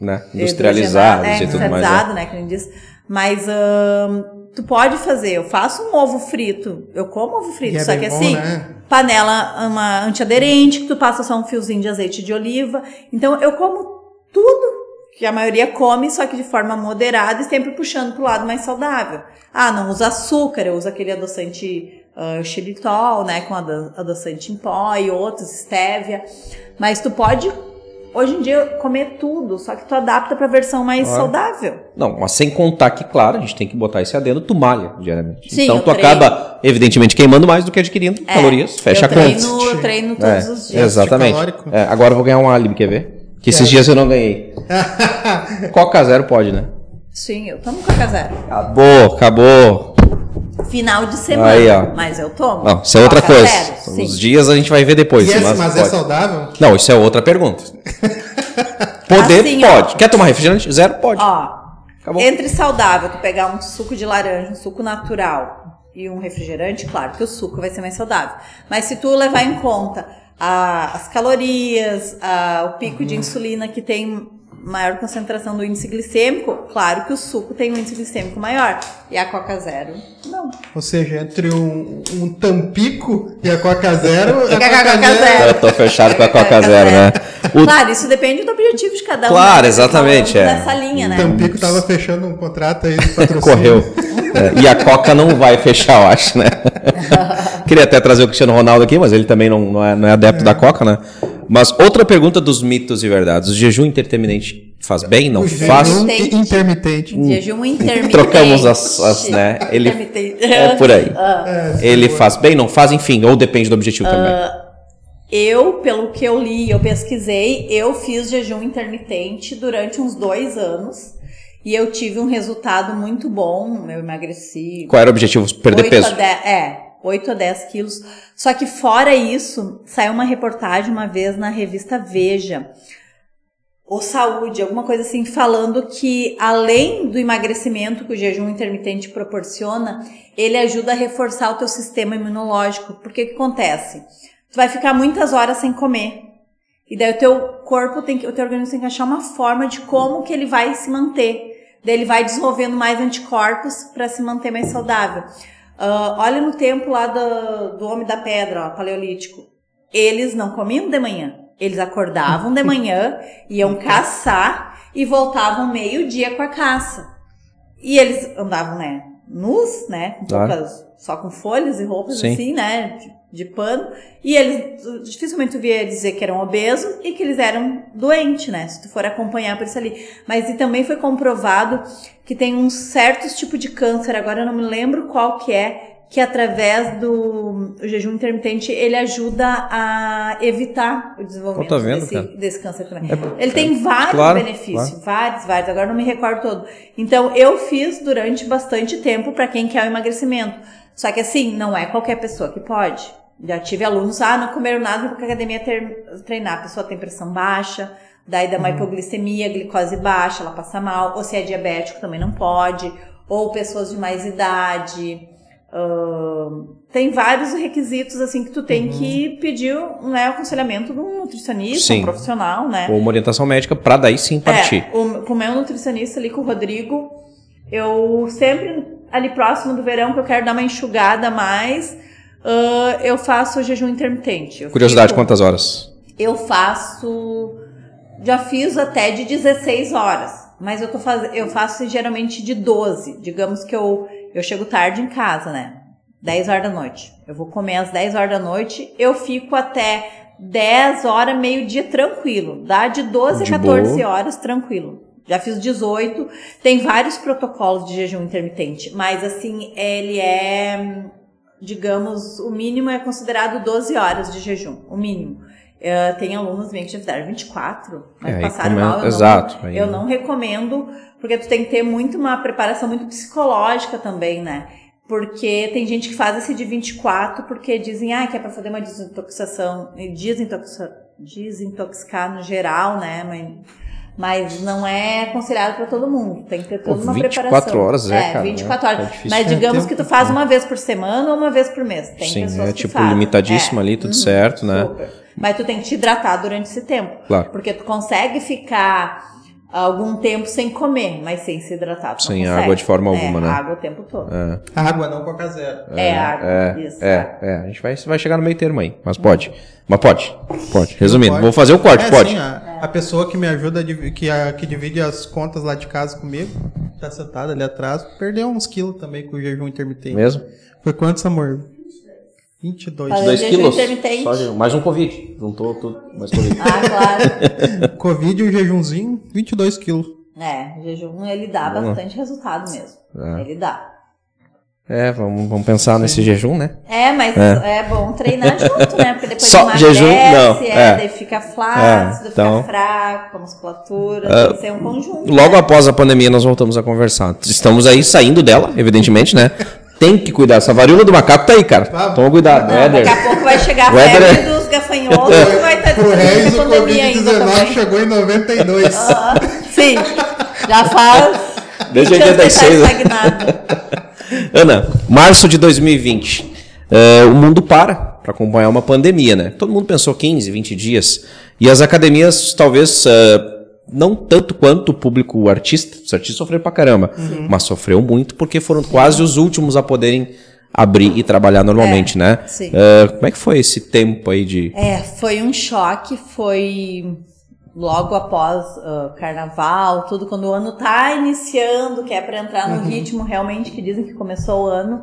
S2: Né? Industrializados e tudo mais.
S3: industrializado,
S2: né?
S3: né? Que nem diz. Mas ah, tu pode fazer. Eu faço um ovo frito. Eu como ovo frito,
S1: é
S3: só que
S1: bom,
S3: assim,
S1: né?
S3: panela uma antiaderente, que tu passa só um fiozinho de azeite de oliva. Então eu como tudo que a maioria come, só que de forma moderada e sempre puxando pro lado mais saudável. Ah, não usa açúcar, eu uso aquele adoçante ah, xilitol, né, com ado- adoçante em pó e outros, stevia. Mas tu pode, hoje em dia, comer tudo, só que tu adapta pra versão mais
S2: Claro.
S3: saudável.
S2: Não, mas sem contar que, claro, a gente tem que botar esse adendo, tu malha diariamente.
S3: Sim,
S2: então tu
S3: treino.
S2: acaba, evidentemente, queimando mais do que adquirindo
S3: É,
S2: calorias. Fecha a conta.
S3: eu treino todos
S2: É,
S3: os dias.
S2: Exatamente.
S1: calórico.
S2: É, agora eu vou ganhar um álibi, quer ver? Que esses dias eu não ganhei. Coca zero pode, né?
S3: Sim, eu tomo Coca Zero.
S2: Acabou, acabou.
S3: Final de semana,
S2: Aí, ó.
S3: mas eu tomo.
S2: Não, isso é outra coisa.
S3: Zero, sim.
S2: Os dias a gente vai ver depois.
S1: Esse,
S2: mas
S1: mas é saudável?
S2: Não, isso é outra pergunta. Poder
S3: Assim, ó.
S2: pode. Quer tomar refrigerante? Zero pode.
S3: Ó,
S2: Acabou.
S3: Entre saudável, tu pegar um suco de laranja, um suco natural e um refrigerante, claro que o suco vai ser mais saudável. Mas se tu levar em conta a- as calorias, a- o pico
S2: Uhum.
S3: de insulina que tem maior concentração do índice glicêmico, claro que o suco tem um índice glicêmico maior. E a Coca Zero, não.
S1: Ou seja, entre um, um Tampico e a Coca Zero,
S3: E a Coca Zero.
S2: Eu tô fechado com a Coca Zero, né? O-
S3: Claro, isso depende do objetivo de cada um.
S2: Claro,
S3: né?
S2: exatamente,
S3: Falando
S2: é.
S3: Nessa linha, né?
S1: Tampico tava fechando um contrato aí de patrocínio.
S2: Correu. É, e a Coca não vai fechar, eu acho, né? Queria até trazer o Cristiano Ronaldo aqui, mas ele também não, não, é, não é adepto da Coca, né? Mas outra pergunta dos mitos e verdades. O jejum intermitente faz bem? Não
S1: O
S2: faz?
S1: jejum
S3: Intermitente.
S1: intermitente.
S3: Jejum intermitente.
S2: Trocamos as, as, né? Ele
S3: Intermitente.
S2: é por aí.
S1: É,
S2: Ele faz bem, não faz, enfim, ou depende do objetivo também.
S3: Eu, pelo que eu li, eu pesquisei, eu fiz jejum intermitente durante uns dois anos e eu tive um resultado muito bom. Eu emagreci.
S2: Qual era o objetivo? Perder
S3: 8
S2: peso.
S3: A 10, é, 8 a 10 quilos. Só que fora isso, saiu uma reportagem uma vez na revista Veja, ou Saúde, alguma coisa assim, falando que além do emagrecimento que o jejum intermitente proporciona, ele ajuda a reforçar o teu sistema imunológico. Porque o que acontece? Tu vai ficar muitas horas sem comer. E daí o teu corpo tem que, o teu organismo tem que achar uma forma de como que ele vai se manter. Daí ele vai desenvolvendo mais anticorpos para se manter mais saudável. Ah, olha no tempo lá do, do Homem da Pedra, ó, paleolítico. Eles não comiam de manhã. Eles acordavam de manhã, iam caçar e voltavam meio-dia com a caça. E eles andavam, né, nus, né,
S2: Claro.
S3: poucas, só com folhas e roupas
S2: Sim.
S3: assim, né, de, de pano. E eles, dificilmente tu via dizer que eram obesos e que eles eram doentes, né, se tu for acompanhar por isso ali. Mas e também foi comprovado que tem uns certos tipos de câncer, agora eu não me lembro qual que é, que através do jejum intermitente ele ajuda a evitar o desenvolvimento
S2: tá vendo,
S3: desse, desse câncer também.
S2: É-
S3: ele tem vários
S2: claro,
S3: benefícios, vários, vários. Agora não me recordo todo. Então eu fiz durante bastante tempo para quem quer o emagrecimento. Só que assim, não é qualquer pessoa que pode. Já tive alunos, ah, não comeram nada para a academia ter- treinar. A pessoa tem pressão baixa, daí dá uma
S2: Uhum.
S3: hipoglicemia, glicose baixa, ela passa mal. Ou se é diabético também não pode. Ou pessoas de mais idade. Ahn, tem vários requisitos assim que tu tem que pedir né, o aconselhamento de um nutricionista,
S2: Sim.
S3: um profissional, né?
S2: Ou uma orientação médica pra daí sim partir.
S3: É, o, com o meu nutricionista ali, com o Rodrigo, eu sempre, ali próximo do verão, que eu quero dar uma enxugada mais, ah, eu faço o jejum intermitente. Eu
S2: Curiosidade,
S3: fico-
S2: quantas horas?
S3: Eu faço. Já fiz até de 16 horas. Mas eu, tô faz... eu faço geralmente de 12. Digamos que eu, eu chego tarde em casa, né? 10 horas da noite. Eu vou comer às 10 horas da noite. Eu fico até 10 horas, meio-dia tranquilo. Dá de 12
S2: De
S3: a 14
S2: boa.
S3: horas tranquilo. Já fiz 18. Tem vários protocolos de jejum intermitente. Mas assim, ele é. Digamos, o mínimo é considerado 12 horas de jejum. O mínimo. Eh, tem alunos meio que já fizeram 24, mas
S2: É,
S3: passaram
S2: come-
S3: mal. Eu
S2: exato,
S3: Não,
S2: aí-
S3: eu não recomendo, porque tu tem que ter muito uma preparação muito psicológica também, né? Porque tem gente que faz esse de 24 porque dizem ah, que é pra fazer uma desintoxicação, desintoxicar, desintoxicar no geral, né? Mas, mas não é aconselhado pra todo mundo. Tem que ter toda
S2: Pô,
S3: uma
S2: 24
S3: preparação.
S2: horas, é, cara,
S3: 24
S2: é-
S3: horas.
S2: é
S3: mas
S1: É
S3: digamos que tu faz uma vez por semana ou uma vez por mês. Tem
S2: Sim,
S3: pessoas
S2: é tipo limitadíssimo
S3: É.
S2: ali, tudo
S3: Uhum,
S2: certo, né?
S3: super. Mas tu tem que te hidratar durante esse tempo.
S2: Claro.
S3: Porque tu consegue ficar algum tempo sem comer, mas sem se hidratar. tu não
S2: Sem água de forma
S3: É,
S2: alguma, né?
S3: água o tempo todo.
S2: É,
S1: Água não Coca Zero.
S3: É, água.
S2: é,
S3: isso.
S2: é, é. A gente vai, vai chegar no meio termo aí, mas pode. Mas pode, pode. Resumindo,
S1: Pode.
S2: vou fazer o corte,
S1: É,
S2: pode.
S1: sim, a, a pessoa que me ajuda, que, a- que divide as contas lá de casa comigo, tá sentada ali atrás, perdeu uns quilos também com o jejum intermitente.
S2: Mesmo?
S1: Foi quantos, amor? 22.
S3: Falei.
S2: Dois
S3: jejum
S2: quilos.
S3: intermitente.
S2: Só jejum. mais um Covid. Juntou tudo, mais Covid.
S3: Ah, claro.
S1: Covid e um jejumzinho, 22 quilos.
S3: é, o jejum ele dá
S2: Vamos.
S3: bastante resultado mesmo.
S2: É.
S3: Ele dá.
S2: É, vamos, vamos pensar nesse jejum, né?
S3: É, mas é, bom treinar junto, né? Porque depois
S2: Só
S3: emagrece,
S2: jejum, não,
S3: é,
S2: é.
S3: daí fica flácido,
S2: É, então-
S3: fica fraco, a musculatura,
S2: É.
S3: tem que ser um conjunto.
S2: Logo
S3: né?
S2: após a pandemia, nós voltamos a conversar. Estamos aí saindo dela, evidentemente, né? Tem que cuidar. Essa varíola do macaco tá aí, cara.
S1: Vamos.
S2: Toma cuidado,
S3: Não, daqui a pouco vai chegar a febre
S2: é-
S3: dos gafanhotos e vai estar
S1: Pro Reis, o
S3: pandemia ainda
S1: Covid-19
S3: também.
S1: chegou em 92.
S3: Ah, Sim, já faz
S2: Desde
S3: 20 anos que tá
S2: 86.
S3: estagnado.
S2: Ana, março de 2020. é, o mundo para para acompanhar uma pandemia, né? Todo mundo pensou 15, 20 dias. E as academias, talvez, é, não tanto quanto o público artista, os artistas sofreram pra caramba, mas sofreu muito porque foram quase os últimos a poderem abrir e trabalhar normalmente,
S3: É,
S2: né?
S3: sim.
S2: É, como é que foi esse tempo aí de.
S3: É, foi um choque, foi logo após ah, carnaval, tudo, quando o ano tá iniciando, que é para entrar no ritmo realmente, que dizem que começou o ano,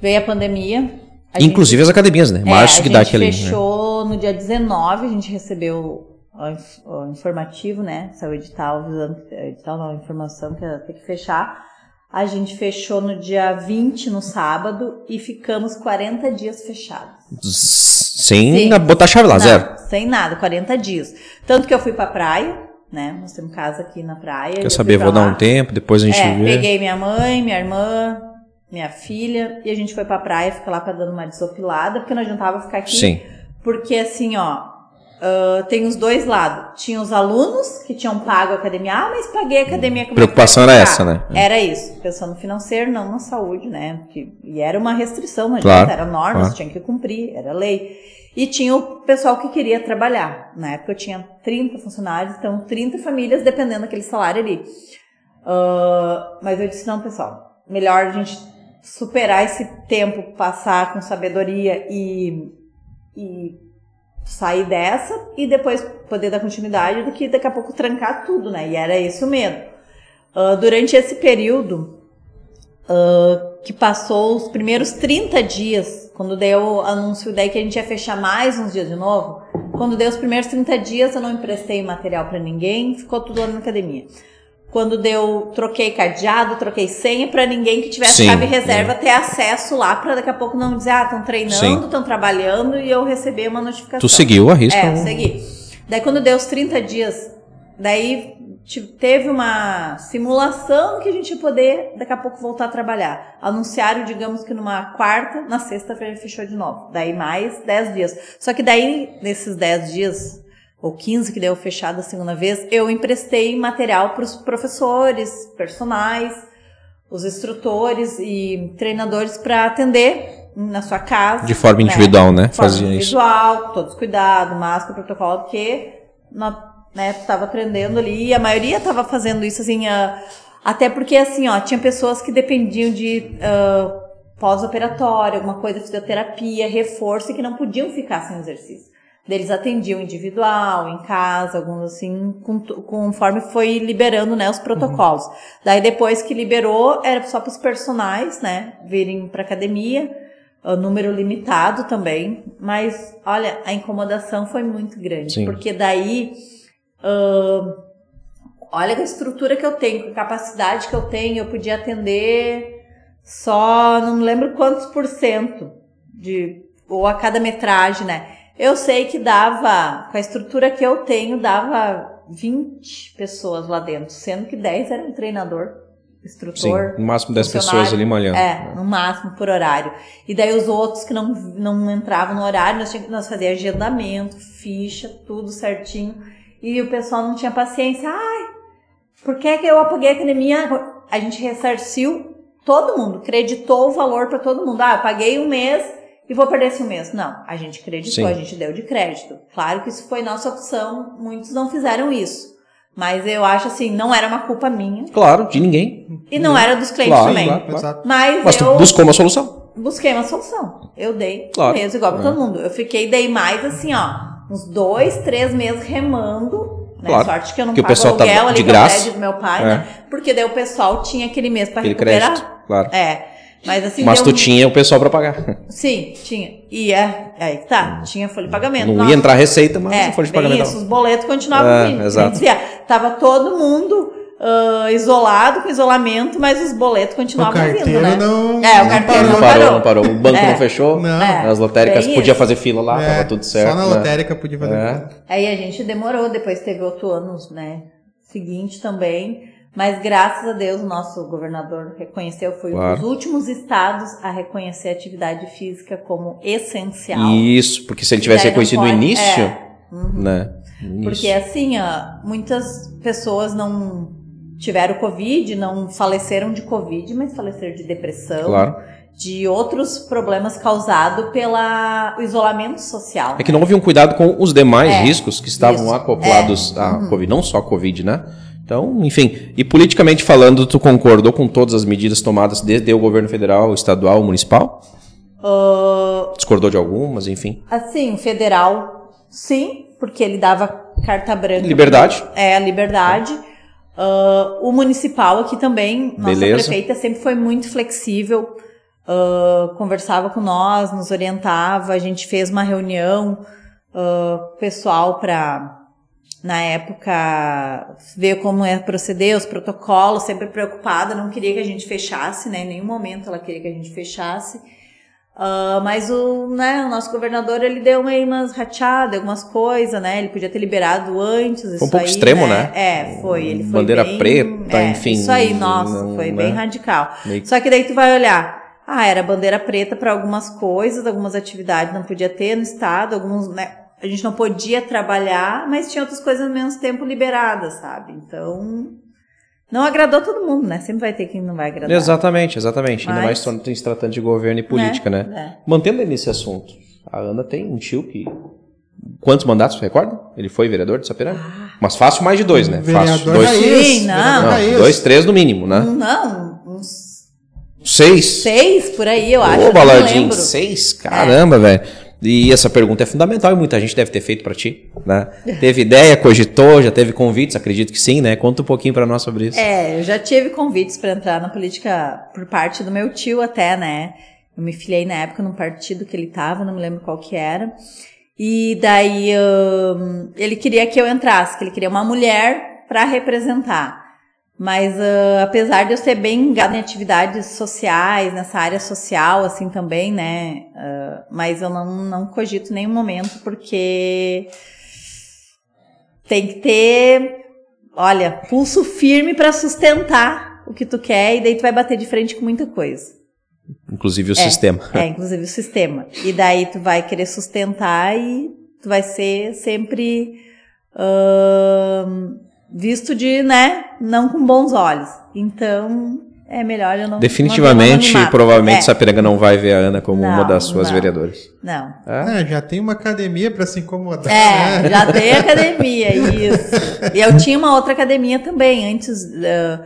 S3: veio a pandemia. A gente-
S2: Inclusive as academias, né?
S3: é,
S2: Março
S3: a
S2: que dá
S3: gente
S2: aquele. né?
S3: fechou no dia 19, a gente recebeu o, inf- o informativo, né? Saiu o edital avisando, edital não, informação que ia ter que fechar. A gente fechou no dia 20, no sábado, e ficamos 40 dias fechados.
S2: Sem
S3: Sim.
S2: botar a chave lá,
S3: Não,
S2: zero.
S3: Sem nada, 40 dias. Tanto que eu fui pra praia, né? Nós temos casa aqui na praia.
S2: Quer
S3: eu
S2: saber? Vou dar
S3: lá.
S2: um tempo, depois a gente
S3: É,
S2: vê.
S3: peguei minha mãe, minha irmã, minha filha, e a gente foi pra praia, ficar lá pra dando uma desopilada, porque não adiantava ficar aqui.
S2: Sim.
S3: Porque assim, ó, ah, tem os dois lados. Tinha os alunos que tinham pago a academia. Ah, mas paguei a academia. como é
S2: Preocupação era essa, né?
S3: Era isso. Pensando no financeiro, não na saúde, né? E era uma restrição, não
S2: Claro,
S3: adianta, era normas,
S2: claro.
S3: tinha que cumprir, era lei. E tinha o pessoal que queria trabalhar. Na época eu tinha 30 funcionários, então 30 famílias dependendo daquele salário ali. Ah, mas eu disse, não, pessoal, melhor a gente superar esse tempo, passar com sabedoria e, e sair dessa e depois poder dar continuidade do que daqui a pouco trancar tudo, né? E era esse o medo. Ah, durante esse período ah, que passou os primeiros 30 dias, quando deu o anúncio daí que a gente ia fechar mais uns dias de novo, quando deu os primeiros 30 dias eu não emprestei material para ninguém, ficou tudo lá na academia. Quando deu, troquei cadeado, troquei senha para ninguém que tivesse
S2: Sim,
S3: chave reserva ter acesso lá para daqui a pouco não dizer, ah, estão treinando, estão trabalhando e eu receber uma notificação.
S2: Tu seguiu a risca.
S3: É, segui. Daí quando deu os 30 dias, daí te- teve uma simulação que a gente ia poder daqui a pouco voltar a trabalhar. Anunciaram, digamos que numa quarta, na sexta-feira fechou de novo. Daí mais 10 dias. Só que daí, nesses 10 dias, ou 15 que deu fechado a segunda vez, eu emprestei material para os professores, personagens, os instrutores e treinadores para atender na sua casa.
S2: De forma
S3: né?
S2: individual, né?
S3: De forma
S2: Fazia isso.
S3: individual, todos cuidados, máscara, protocolo, porque nós, né, tava aprendendo ali e a maioria tava fazendo isso assim, até porque assim, ó, tinha pessoas que dependiam de ah, pós-operatório, alguma coisa, fisioterapia, reforço e que não podiam ficar sem exercício. Eles atendiam individual, em casa, alguns assim, com- conforme foi liberando, né, os protocolos. Daí depois que liberou, era só para os personagens, né, virem para academia, número limitado também, mas olha, a incomodação foi muito grande,
S2: Sim.
S3: porque daí, ahn, olha a estrutura que eu tenho, com a capacidade que eu tenho, eu podia atender só, não me lembro quantos por cento de, ou a cada metragem, né? Eu sei que dava, com a estrutura que eu tenho, dava 20 pessoas lá dentro, sendo que 10 era um treinador,
S2: Sim,
S3: instrutor,
S2: no máximo 10
S3: funcionário.
S2: pessoas ali malhando.
S3: é, no máximo por horário. E daí os outros que não, não entravam no horário, nós, tínhamos, nós fazíamos agendamento, ficha, tudo certinho. E o pessoal não tinha paciência. Ai, por que, que eu apaguei a academia? A gente ressarciu todo mundo, creditou o valor para todo mundo. Ah, eu paguei um mês e vou perder esse um mês. Não, a gente creditou,
S2: Sim.
S3: a gente deu de crédito. Claro que isso foi nossa opção, muitos não fizeram isso. Mas eu acho assim, não era uma culpa minha.
S2: Claro, de ninguém.
S3: E não era dos clientes
S2: Claro,
S3: também.
S2: claro, claro.
S3: Mas,
S2: Mas tu
S3: eu
S2: buscou uma solução.
S3: busquei uma solução. Eu dei
S2: Claro.
S3: mesmo, igual pra
S2: É.
S3: todo mundo. Eu fiquei, dei mais assim, ó, uns dois, três meses remando. Né?
S2: Claro.
S3: Sorte que eu não
S2: Que o
S3: pago
S2: pessoal tava
S3: aluguel ali
S2: de graça.
S3: do meu pai,
S2: É.
S3: né? Porque daí o pessoal tinha aquele mês pra
S2: Aquele
S3: recuperar.
S2: crédito. Claro.
S3: É. Mas assim,
S2: Mas tu tinha o pessoal pra pagar.
S3: Sim, tinha. E é, aí tá. Tinha folha de pagamento.
S2: Não
S3: Nossa,
S2: ia entrar receita, mas
S3: é,
S2: a folha de pagamento.
S3: isso, os boletos continuavam
S2: É,
S3: vindo.
S2: exato.
S3: Dizia, tava todo mundo ah, isolado, com isolamento, mas os boletos continuavam vindo, né?
S1: não.
S3: É, o
S1: não
S3: carteiro
S2: Não
S3: não
S2: parou,
S3: parou.
S2: não parou. O banco
S3: É.
S2: não fechou.
S1: Não.
S3: É.
S2: As lotéricas podia
S3: isso.
S2: fazer fila lá,
S1: É,
S2: tava tudo certo.
S1: Só na
S2: né?
S1: lotérica podia fazer.
S2: É.
S3: Aí a gente demorou, depois teve outro ano, né? Seguinte também. Mas graças a Deus o nosso governador reconheceu, foi um
S2: Claro.
S3: dos últimos estados a reconhecer a atividade física como essencial.
S2: Isso, porque se ele tivesse reconhecido no
S3: pode-
S2: início,
S3: é.
S2: né? no
S3: Porque assim, ó, muitas pessoas não tiveram Covid, não faleceram de Covid, mas faleceram de depressão.
S2: Claro.
S3: De outros problemas causados pelo isolamento social.
S2: É que não houve um cuidado com os demais
S3: É,
S2: riscos que estavam
S3: isso,
S2: acoplados
S3: é.
S2: à Covid, não só a Covid, né? Então, enfim, e politicamente falando, tu concordou com todas as medidas tomadas desde o governo federal, estadual, municipal?
S3: Ah,
S2: Discordou de algumas, enfim.
S3: assim, o federal, sim, porque ele dava carta branca.
S2: Liberdade.
S3: É, a liberdade. Ah, o municipal aqui também, nossa
S2: Beleza.
S3: prefeita sempre foi muito flexível, ah, conversava com nós, nos orientava, a gente fez uma reunião pessoal para na época ver como é proceder, os protocolos, sempre preocupada, não queria que a gente fechasse, né? Em nenhum momento ela queria que a gente fechasse. Ah, mas o, né, o nosso governador ele deu meio umas rateadas, algumas coisas, né? Ele podia ter liberado antes. Isso
S2: um pouco
S3: aí,
S2: extremo, né?
S3: É, foi. Ele foi
S2: Bandeira
S3: bem-
S2: preta,
S3: é,
S2: enfim,
S3: Isso aí, nossa,
S2: não-
S3: foi
S2: né?
S3: bem radical.
S2: Meio-
S3: Só que daí tu vai olhar. Ah, era bandeira preta para algumas coisas, algumas atividades não podia ter no estado, alguns, né? A gente não podia trabalhar, mas tinha outras coisas ao mesmo tempo liberadas, sabe? Então, não agradou todo mundo, né? Sempre vai ter quem não vai agradar.
S2: Exatamente, exatamente. Ainda
S3: Mas-
S2: mais se tratando de governo e política, né?
S3: É.
S2: Mantendo nesse assunto, a Ana tem um tio que. Quantos mandatos, você recorda? Ele foi vereador de Sapiranga? Mas fácil mais de dois, né? Fácil.
S1: Vereador
S2: Dois.
S3: Sim, não.
S2: não,
S1: raiz.
S2: dois, três no mínimo, né?
S3: Não, uns
S2: Seis.
S3: seis por aí, eu acho.
S2: Ô,
S3: eu não
S2: Balardinho,
S3: lembro.
S2: seis? Caramba, velho. E essa pergunta é fundamental e muita gente deve ter feito pra ti, né? Teve ideia, cogitou, já teve convites, acredito que sim, né? Conta um pouquinho pra nós sobre isso.
S3: É, eu já tive convites para entrar na política por parte do meu tio até, né? Eu me filiei na época num partido que ele tava, não me lembro qual que era. E daí hum, ele queria que eu entrasse, que ele queria uma mulher para representar. Mas ah, apesar de eu ser bem ligada em atividades sociais, nessa área social, assim também, né? ah, mas eu não, não cogito nenhum momento, porque tem que ter, olha, pulso firme para sustentar o que tu quer e daí tu vai bater de frente com muita coisa.
S2: Inclusive o sistema.
S3: É, inclusive o sistema. E daí tu vai querer sustentar e tu vai ser sempre ahn, visto de, né, não com bons olhos. Então, é melhor eu não
S2: Definitivamente, provavelmente,
S3: é,
S2: Sapiranga não vai ver a Ana como uma
S3: Não,
S2: das suas
S3: não.
S2: vereadoras.
S3: Não.
S2: É?
S1: É, já tem uma academia pra se incomodar.
S3: É,
S1: né?
S3: já tem academia, isso. E eu tinha uma outra academia também. Antes, ah,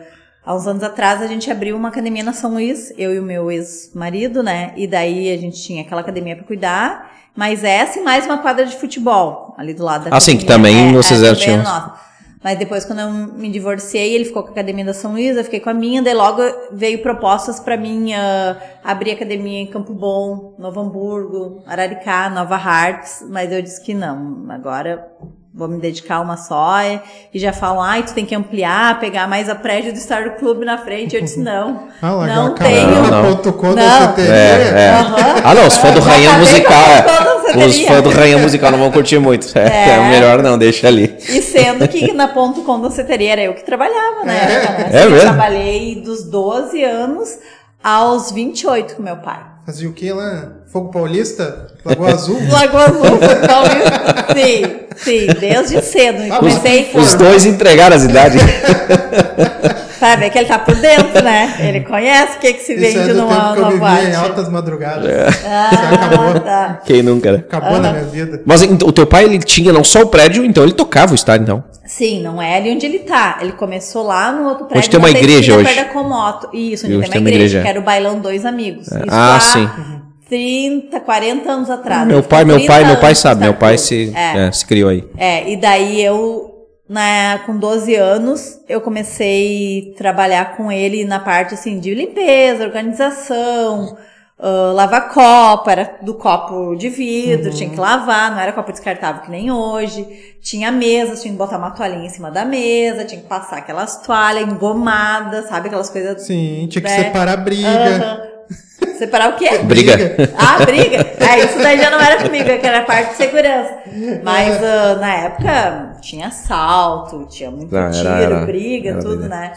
S3: há uns anos atrás, a gente abriu uma academia na São Luís, eu e o meu ex-marido, né? E daí a gente tinha aquela academia para cuidar, mas essa e mais uma quadra de futebol ali do lado da
S2: Ah, sim, que
S3: academia.
S2: também vocês
S3: é,
S2: já
S3: também
S2: tinham.
S3: é nossa. Mas depois, quando eu me divorciei, ele ficou com a academia da São Luís, eu fiquei com a minha, daí logo veio propostas para mim ah, abrir academia em Campo Bom, Novo Hamburgo, Araricá, Nova Hartz, mas eu disse que não, agora vou me dedicar a uma só, e e já falam, ai, tu tem que ampliar, pegar mais a prédio do Star Clube na frente, eu disse não,
S1: Ah, lá,
S3: não tenho,
S2: Não,
S1: na ponto com da
S3: Não.
S1: CTV.
S2: É, é.
S3: Aham.
S2: Ah, não, os fãs do Rainha Musical. é. Os fãs do Rainha Musical não vão curtir muito. É,
S3: É.
S2: é melhor não, deixa ali.
S3: E sendo que na ponto com danceteria era eu que trabalhava, né?
S2: É
S3: eu
S2: mesmo?
S3: trabalhei dos 12 anos aos 28 com meu pai.
S1: Fazia o que lá? Fogo Paulista? Lagoa Azul?
S3: Lagoa Azul. Sim, sim, desde cedo.
S1: Ah,
S3: Comecei
S2: Os dois entregaram as idades.
S3: para ver que ele tá por dentro, né? Ele conhece o que, que se
S1: Isso é
S3: vende
S1: do
S3: numa,
S1: tempo que eu
S3: numa
S1: vivia em
S3: boate.
S1: altas madrugadas.
S2: É.
S1: Isso acabou.
S3: Ah, tá.
S2: Quem nunca, né?
S1: Acabou na minha vida.
S2: Mas então, o teu pai, ele tinha não só o prédio, então ele tocava o estádio, então.
S3: Sim, não é ali onde ele tá. Ele começou lá no outro prédio.
S2: tem uma igreja hoje.
S3: perto da Comoto. Isso, onde
S2: Hoje
S3: tem uma igreja, que era o Bailão Dois Amigos. Isso
S2: Ah,
S3: há
S2: sim.
S3: 30, 40 anos atrás.
S2: Meu pai, meu pai,
S3: 30
S2: meu pai sabe, meu pai se,
S3: É.
S2: é, se criou aí.
S3: É, e daí eu, na, com 12 anos, eu comecei a trabalhar com ele na parte assim de limpeza, organização, ah, lavar copo, era do copo de vidro, tinha que lavar, não era copo descartável que nem hoje. Tinha mesas, tinha que botar uma toalhinha em cima da mesa, tinha que passar aquelas toalhas engomadas, sabe? Aquelas coisas.
S1: Sim, tinha que
S3: É.
S1: separar a briga.
S3: Aham. Separar o quê?
S2: Briga.
S3: Ah, briga? É, isso daí já não era comigo, é que era parte de segurança. Mas ah, na época tinha assalto, tinha muito
S2: Não, era-
S3: tiro,
S2: era-
S3: briga,
S2: era
S3: tudo, né?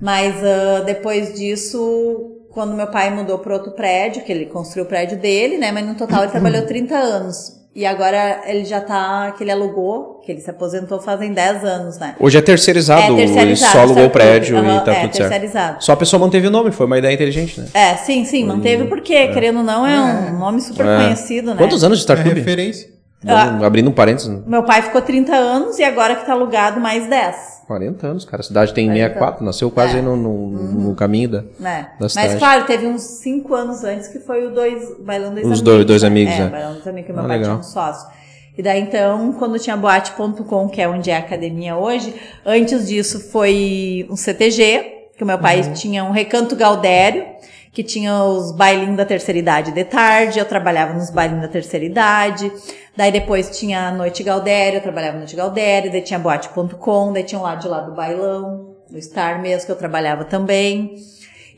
S3: Mas ah, depois disso, quando meu pai mudou para outro prédio, que ele construiu o prédio dele, né? Mas no total ele trabalhou 30 anos. E agora ele já tá, que ele alugou, que ele se aposentou fazem 10 anos, né?
S2: Hoje é terceirizado,
S3: É terceirizado,
S2: ele só alugou o
S3: certo?
S2: prédio
S3: Aham,
S2: e tá
S3: é,
S2: tudo certo.
S3: terceirizado.
S2: Só a pessoa manteve o nome, foi uma ideia inteligente, né?
S3: É, sim, sim, manteve porque, querendo ou não, é um nome super
S2: É.
S3: conhecido, né?
S2: Quantos anos de
S1: É
S2: Star Club?
S1: referência.
S2: Vamos- Abrindo um parênteses?
S3: Meu pai ficou 30 anos e agora que tá alugado mais 10.
S2: 40 anos, cara. A cidade tem
S3: 40
S2: 64, nasceu quase
S3: É.
S2: no, no, no caminho da.
S3: Né?
S2: Da
S3: Mas
S2: cidade.
S3: claro, teve uns 5 anos antes que foi o dois, Bailão Dois
S2: Os
S3: Amigos.
S2: dois- dois
S3: né?
S2: amigos,
S3: É,
S2: né?
S3: Bailão Dois Amigos, que meu
S2: Ah,
S3: pai
S2: legal.
S3: tinha um sócio. E daí então, quando tinha boate.com, que é onde é a academia hoje, antes disso foi um CTG, que o meu
S2: Uhum.
S3: pai tinha um recanto Gaudério, que tinha os bailinhos da terceira idade de tarde, eu trabalhava nos bailinhos da terceira idade. Daí depois tinha a Noite Gaudério, eu trabalhava no Noite Gaudério, daí tinha boate.com, daí tinha um lado de lá do bailão, do Star mesmo, que eu trabalhava também.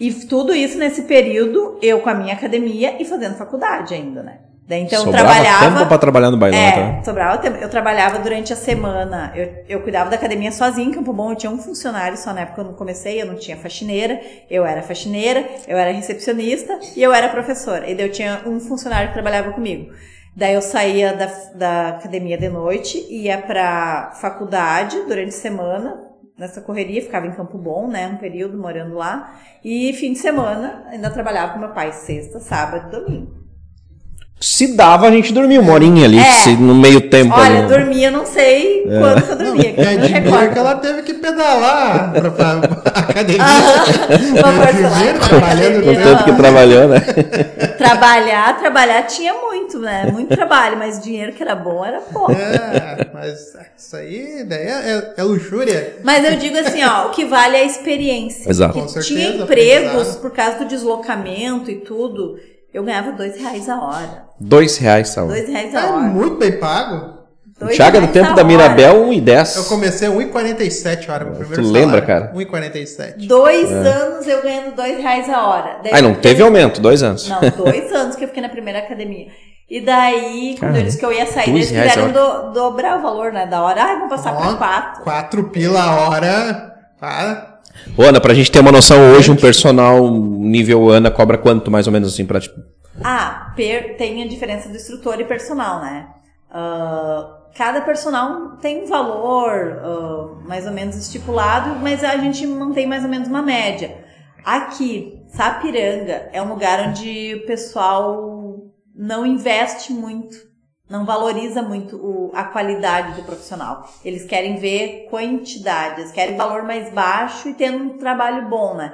S3: E tudo isso nesse período, eu com a minha academia e fazendo faculdade ainda, né? Daí então eu
S2: Sobrava
S3: trabalhava.
S2: tempo pra trabalhar no bailão,
S3: É,
S2: tá?
S3: sobrava tempo. Eu trabalhava durante a semana. Eu, eu cuidava da academia sozinha em Campo Bom. Eu tinha um funcionário só na época que eu comecei. Eu não tinha faxineira. Eu era faxineira, eu era recepcionista e eu era professora. E daí eu tinha um funcionário que trabalhava comigo. Daí eu saía da, da academia de noite, ia pra faculdade durante a semana, nessa correria, ficava em Campo Bom, né, um período morando lá. E fim de semana ainda trabalhava com meu pai sexta, sábado e domingo.
S2: Se dava, a gente dormia uma horinha ali,
S3: É.
S2: se no meio tempo
S3: Olha,
S2: ali.
S3: dormia, não sei
S2: É.
S3: quanto que eu dormia. que eu
S1: É
S3: não
S1: que ela teve que pedalar pra, pra academia. Primeiro,
S3: parcelada.
S1: trabalhando
S2: O tanto que trabalhou, né?
S3: Trabalhar, trabalhar tinha muito, né? Muito trabalho, mas dinheiro que era bom era pouco.
S1: É, mas isso aí daí é, é- é luxúria.
S3: Mas eu digo assim, ó, o que vale é a experiência.
S2: Exato.
S3: Que
S1: Com certeza,
S3: tinha empregos por causa do deslocamento e tudo. Eu ganhava dois reais a hora.
S2: Dois reais, Saúl.
S3: Dois reais a
S1: É
S3: hora.
S1: muito bem pago.
S3: Dois
S2: Chaga do
S3: reais
S2: tempo
S3: a
S2: da
S3: hora.
S2: Mirabel, 1,10.
S1: Eu comecei a 1,47 a hora, meu primeiro
S2: Tu lembra,
S1: salário.
S2: cara?
S1: 1,47.
S3: Dois anos eu ganhando dois reais a hora. Daí
S2: Aí não teve aumento, dois anos.
S3: Não, dois anos que eu fiquei na primeira academia. E daí, quando
S2: Caramba,
S3: eles que eu ia sair, eles
S2: a
S3: quiseram do- dobrar o valor, né? Da hora. Ah, vamos passar
S1: Ó,
S3: pra quatro.
S1: 4 pila a hora. Tá?
S2: Ô, Ana, pra gente ter uma noção, hoje um personal nível Ana cobra quanto, mais ou menos assim, pra... tipo,
S3: Ah, per- tem a diferença do instrutor e personal, né? Ah, cada personal tem um valor ah, mais ou menos estipulado, mas a gente mantém mais ou menos uma média. Aqui, Sapiranga é um lugar onde o pessoal não investe muito, não valoriza muito o- a qualidade do profissional. Eles querem ver quantidade, eles querem valor mais baixo e tendo um trabalho bom, né?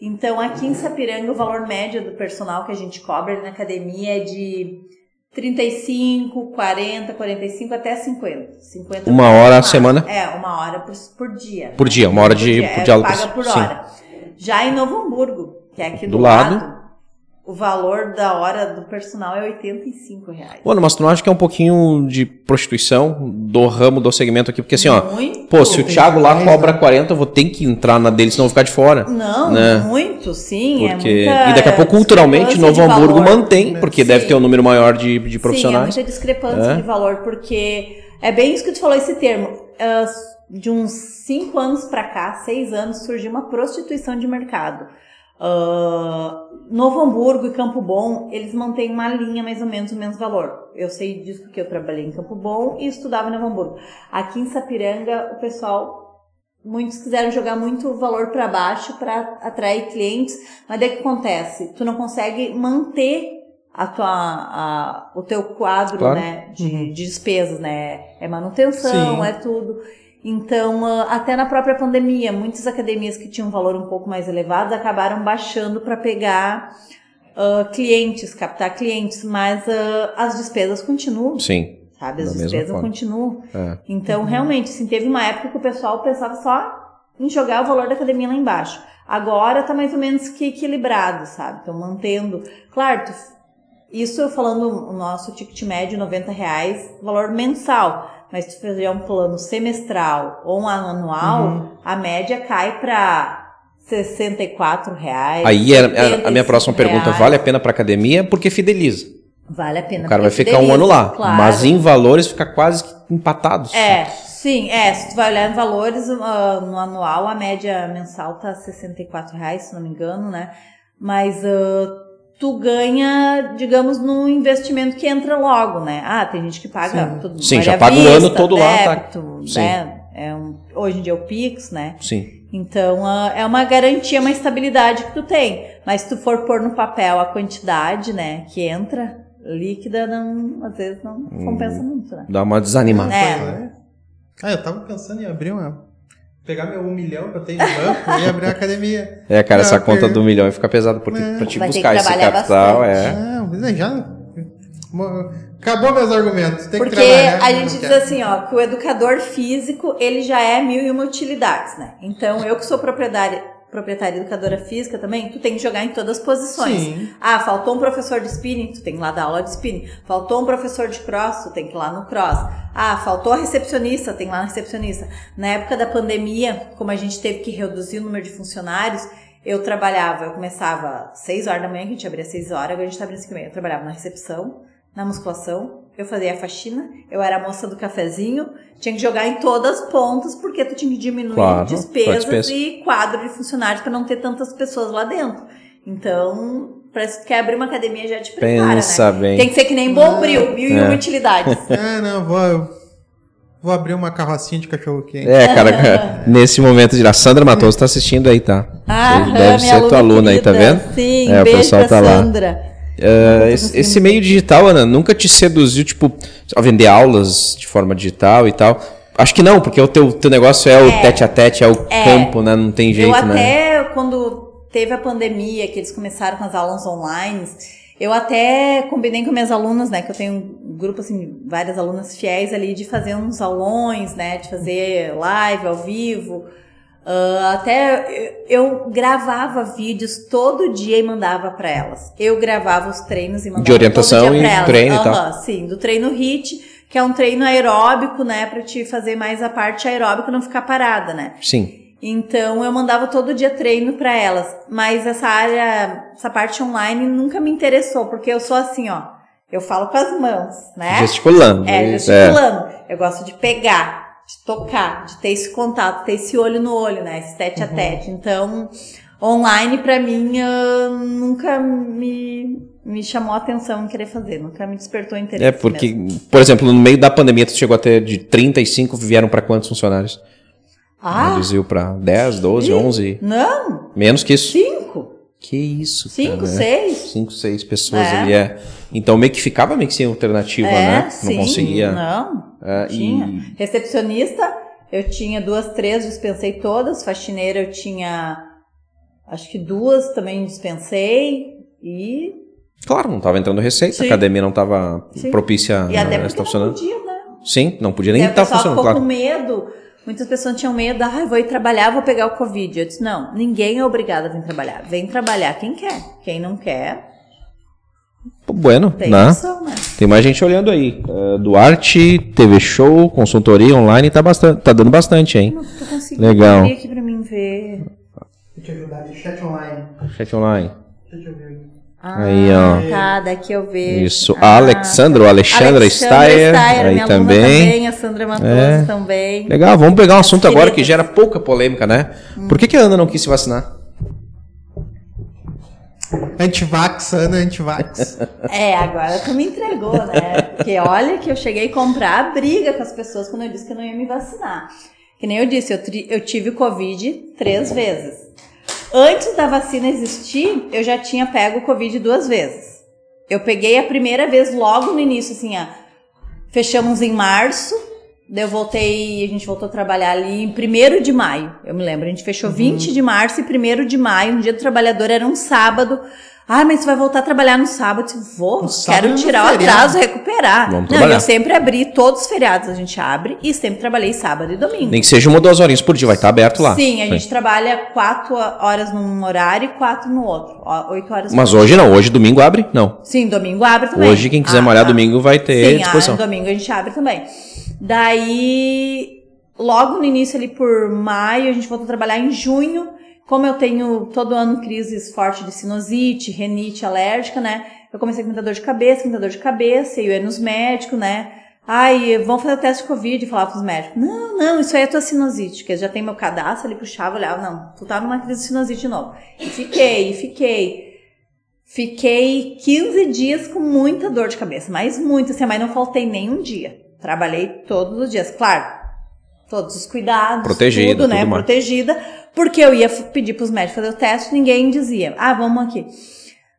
S3: Então, aqui em Sapiranga, o valor médio do personal que a gente cobra na academia é de 35, 40, 45 até 50. 50
S2: Uma
S3: por
S2: hora a
S3: semana. É, uma hora por, por dia.
S2: Por dia, uma hora de- por
S3: é,
S2: dia-
S3: paga por
S2: sim.
S3: hora. Já em Novo Hamburgo, que é aqui do,
S2: Do
S3: lado,
S2: lado.
S3: O valor da hora do personal é 85 reais.
S2: Ô, Ana, mas tu não acha que é um pouquinho de prostituição do ramo, do segmento aqui? Porque assim, ó,
S3: Muito.
S2: pô, se o Thiago lá cobra
S1: né?
S2: 40, eu vou ter que entrar na dele, senão eu vou ficar de fora.
S3: Não,
S2: né?
S3: muito, sim.
S2: Porque...
S3: é muita
S2: e daqui a pouco, culturalmente, Novo Hamburgo
S3: valor.
S2: mantém, porque
S3: Sim.
S2: deve ter um número maior de, de profissionais.
S3: Sim, é muita discrepância
S2: É.
S3: de valor, porque é bem isso que tu falou, esse termo. Ah, de uns cinco anos pra cá, seis anos, surgiu uma prostituição de mercado. Ah, Novo Hamburgo e Campo Bom, eles mantêm uma linha mais ou menos o mesmo valor. Eu sei disso porque eu trabalhei em Campo Bom e estudava em Novo Hamburgo. Aqui em Sapiranga, o pessoal muitos quiseram jogar muito valor para baixo para atrair clientes, mas daí o que acontece? Tu não consegue manter a tua, a- o teu quadro
S2: Claro.
S3: né, de, de despesas, né? É manutenção,
S1: Sim.
S3: é tudo. Então, ah, até na própria pandemia, muitas academias que tinham um valor um pouco mais elevado acabaram baixando para pegar ah, clientes, captar clientes, mas ah, as despesas continuam,
S2: Sim.
S3: sabe? As
S2: Da
S3: despesas continuam.
S2: É.
S3: Então, realmente, assim, teve uma época que o pessoal pensava só em jogar o valor da academia lá embaixo. Agora tá mais ou menos que equilibrado, sabe? Então, mantendo. Claro, tu- isso eu falando o nosso ticket médio, 90 reais, valor mensal. Mas se tu fizer um plano semestral ou um anual,
S2: Uhum.
S3: a média cai para 64 reais.
S2: Aí era- a, a minha
S3: 75
S2: próxima pergunta,
S3: reais.
S2: vale a pena pra academia? Porque fideliza.
S3: Vale a pena.
S2: O cara vai ficar um ano lá.
S3: claro.
S2: Mas em valores fica quase empatados.
S3: É, sim, é. Se tu vai olhar em valores, ah, no anual, a média mensal tá 64 reais, se não me engano, né? Mas ah, tu ganha, digamos, num investimento que entra logo, né? Ah, tem gente que paga
S1: Sim.
S3: tudo.
S2: Sim, já paga o
S3: Vista,
S2: ano todo lá, tá?
S3: débito,
S2: Sim.
S3: né? É um, hoje em dia é o Pix, né?
S2: Sim.
S3: Então, ah, é uma garantia, uma estabilidade que tu tem. Mas se tu for pôr no papel a quantidade, né, que entra, líquida, não, às vezes não
S2: Hum.
S3: compensa muito, né?
S2: Dá uma desanimada.
S3: É.
S1: Ah, eu tava pensando em abrir uma. Pegar meu um milhão que eu tenho no banco e abrir uma academia.
S2: É, cara, essa conta
S1: porque-
S2: do milhão fica pesada, porque
S1: É.
S2: pra te
S3: Vai ter
S2: buscar
S3: que
S2: esse capital,
S3: bastante.
S2: é.
S1: Não, já. Acabou meus argumentos. Tem
S3: Porque
S1: que trabalhar.
S3: a gente diz assim, ó, que o educador físico, ele já é mil e uma utilidades, né? Então, eu que sou proprietária, proprietária educadora física também, tu tem que jogar em todas as posições.
S1: Sim.
S3: Ah, faltou um professor de spinning, tu tem que ir lá dar aula de spinning. Faltou um professor de cross, tu tem que ir lá no cross. Ah, faltou a recepcionista, tem que ir lá na recepcionista. Na época da pandemia, como a gente teve que reduzir o número de funcionários, eu trabalhava, eu começava às 6 horas da manhã, que a gente abria às 6 horas, agora a gente tá abrindo às 5 e meia. Eu trabalhava na recepção, na musculação, eu fazia a faxina, eu era a moça do cafezinho, tinha que jogar em todas as pontas, porque tu tinha que diminuir
S2: Claro,
S3: despesas
S2: despesa.
S3: e quadro de funcionários para não ter tantas pessoas lá dentro. Então, parece que quer abrir uma academia já te prepara,
S2: Pensa
S3: né?
S2: bem.
S3: Tem que ser que nem Bombril, mil e
S2: É.
S3: uma utilidades.
S1: Ah, não, vou. Vou abrir uma carrocinha de cachorro quente.
S2: É, cara, nesse momento de. A Sandra Matoso tá assistindo aí, tá?
S3: Ah,
S2: Deve
S3: minha
S2: ser tua aluna aí, tá
S3: querida.
S2: vendo?
S3: Sim,
S2: É, o
S3: beijo
S2: pessoal
S3: pra
S2: tá lá. É, esse, esse meio digital, Ana, nunca te seduziu, tipo, a vender aulas de forma digital e tal? Acho que não, porque o teu, teu negócio é o
S3: É.
S2: tete a tete, é o
S3: É.
S2: campo, né? Não tem jeito,
S3: eu
S2: né?
S3: até, quando teve a pandemia, que eles começaram com as aulas online, eu até combinei com minhas alunas, né, que eu tenho um grupo, assim, várias alunas fiéis ali, de fazer uns aulões, né, de fazer live ao vivo. Ah, até eu gravava vídeos todo dia e mandava pra elas. Eu gravava os treinos e mandava
S2: De orientação e
S3: elas.
S2: treino e tal.
S3: Sim, do treino HIT, que é um treino aeróbico, né, pra te fazer mais a parte aeróbica e não ficar parada, né.
S2: Sim.
S3: Então eu mandava todo dia treino pra elas, mas essa área, essa parte online nunca me interessou, porque eu sou assim, ó, eu falo com as mãos, né?
S2: Gesticulando.
S3: É,
S2: isso,
S3: gesticulando. Eu gosto de pegar, de tocar, de ter esse contato, ter esse olho no olho, né? Esse tete a tete. Então, online pra mim ah, nunca me, me chamou a atenção em querer fazer, nunca me despertou interesse.
S2: É, porque,
S3: mesmo.
S2: por exemplo, no meio da pandemia, tu chegou a ter de 35, vieram pra quantos funcionários?
S3: Ah,
S2: Reduziu pra 10, 12, 11?
S3: não,
S2: Menos que isso.
S3: cinco,
S2: Que isso,
S3: cinco,
S2: cara.
S3: seis.
S2: 5, 6 pessoas
S3: É.
S2: ali, é. Então meio que ficava meio que sem alternativa,
S3: É,
S2: né? Não
S3: sim,
S2: conseguia.
S3: Não,
S2: É,
S3: tinha.
S2: e-
S3: Recepcionista, eu tinha duas, três, dispensei todas. Faxineira, eu tinha acho que duas também dispensei. E,
S2: Claro, não tava entrando receita,
S3: Sim.
S2: a academia não tava
S3: Sim.
S2: propícia
S3: e até
S2: a
S3: porque não
S2: funcionando.
S3: podia, né?
S2: Sim, não podia nem estar
S3: pessoal
S2: funcionando, claro.
S3: com medo. Muitas pessoas tinham medo, ah, eu vou ir trabalhar, vou pegar o Covid. Eu disse, não, ninguém é obrigado a vir trabalhar. Vem trabalhar quem quer. Quem não quer,
S2: Bueno,
S3: tem
S2: né?
S3: opção, né?
S2: Tem mais gente olhando aí. Uh, Duarte, TV Show, consultoria online, tá, bastante, tá dando bastante, hein?
S3: Não tô conseguindo
S2: Legal.
S3: aqui pra mim ver.
S1: Deixa eu te ajudar chat online.
S2: Chat online.
S1: Deixa eu ver.
S3: Ah,
S2: Aí, ó.
S3: Tá, daqui eu vejo.
S2: Isso.
S3: Ah,
S2: A Alexandra, Alexandra Steyer, aí
S3: minha
S2: também.
S3: também, a Sandra Matoso
S2: É.
S3: também.
S2: Legal, vamos pegar um assunto agora que gera pouca polêmica, né? Por que, que a Ana não quis se vacinar?
S1: Antivax, Ana, antivax.
S3: É, agora tu me entregou, né? Porque olha que eu cheguei a comprar a briga com as pessoas quando eu disse que eu não ia me vacinar. Que nem eu disse, eu, tri- eu tive Covid três vezes. Antes da vacina existir, eu já tinha pego o Covid duas vezes. Eu peguei a primeira vez logo no início, assim, ó. Fechamos em março, daí eu voltei, a gente voltou a trabalhar ali em 1 de maio, eu me lembro. A gente fechou 20 de março e 1 de maio, um dia do trabalhador, era um sábado. Ah, mas você vai voltar a trabalhar no sábado? Eu Vou,
S1: No
S3: quero
S1: é
S3: tirar o atraso, recuperar.
S2: Vamos
S3: Não,
S2: trabalhar.
S3: eu sempre abri, todos os feriados a gente abre, e sempre trabalhei sábado e domingo.
S2: Nem que seja uma ou duas horinhas por dia, vai estar aberto lá.
S3: Sim, a gente trabalha quatro horas num horário e quatro no outro. Oito horas
S2: Mas hoje não, hoje domingo abre? Não.
S3: Sim, domingo abre também.
S2: Hoje quem quiser
S3: Ah,
S2: malhar
S3: tá.
S2: domingo vai ter
S3: Sim,
S2: disposição.
S3: ah, domingo a gente abre também. Daí, logo no início ali por maio, a gente voltou a trabalhar em junho. Como eu tenho todo ano crises fortes de sinusite, renite alérgica, né? Eu comecei com muita dor de cabeça, muita dor de cabeça, e eu ia nos médicos, né? Ai, vamos fazer o teste de Covid, e falava pros médicos. Não, não, isso aí é tua sinusite, que já tem meu cadastro, ele puxava, olhava, não, tu tá numa crise de sinusite de novo. E fiquei, e fiquei. Fiquei 15 dias com muita dor de cabeça, mas muito, assim, mas não faltei nenhum dia. Trabalhei todos os dias, claro. Todos os cuidados,
S2: Protegida,
S3: tudo, né?
S2: tudo.
S3: Protegida, porque eu ia pedir pros médicos fazer o teste, ninguém dizia, ah, vamos aqui.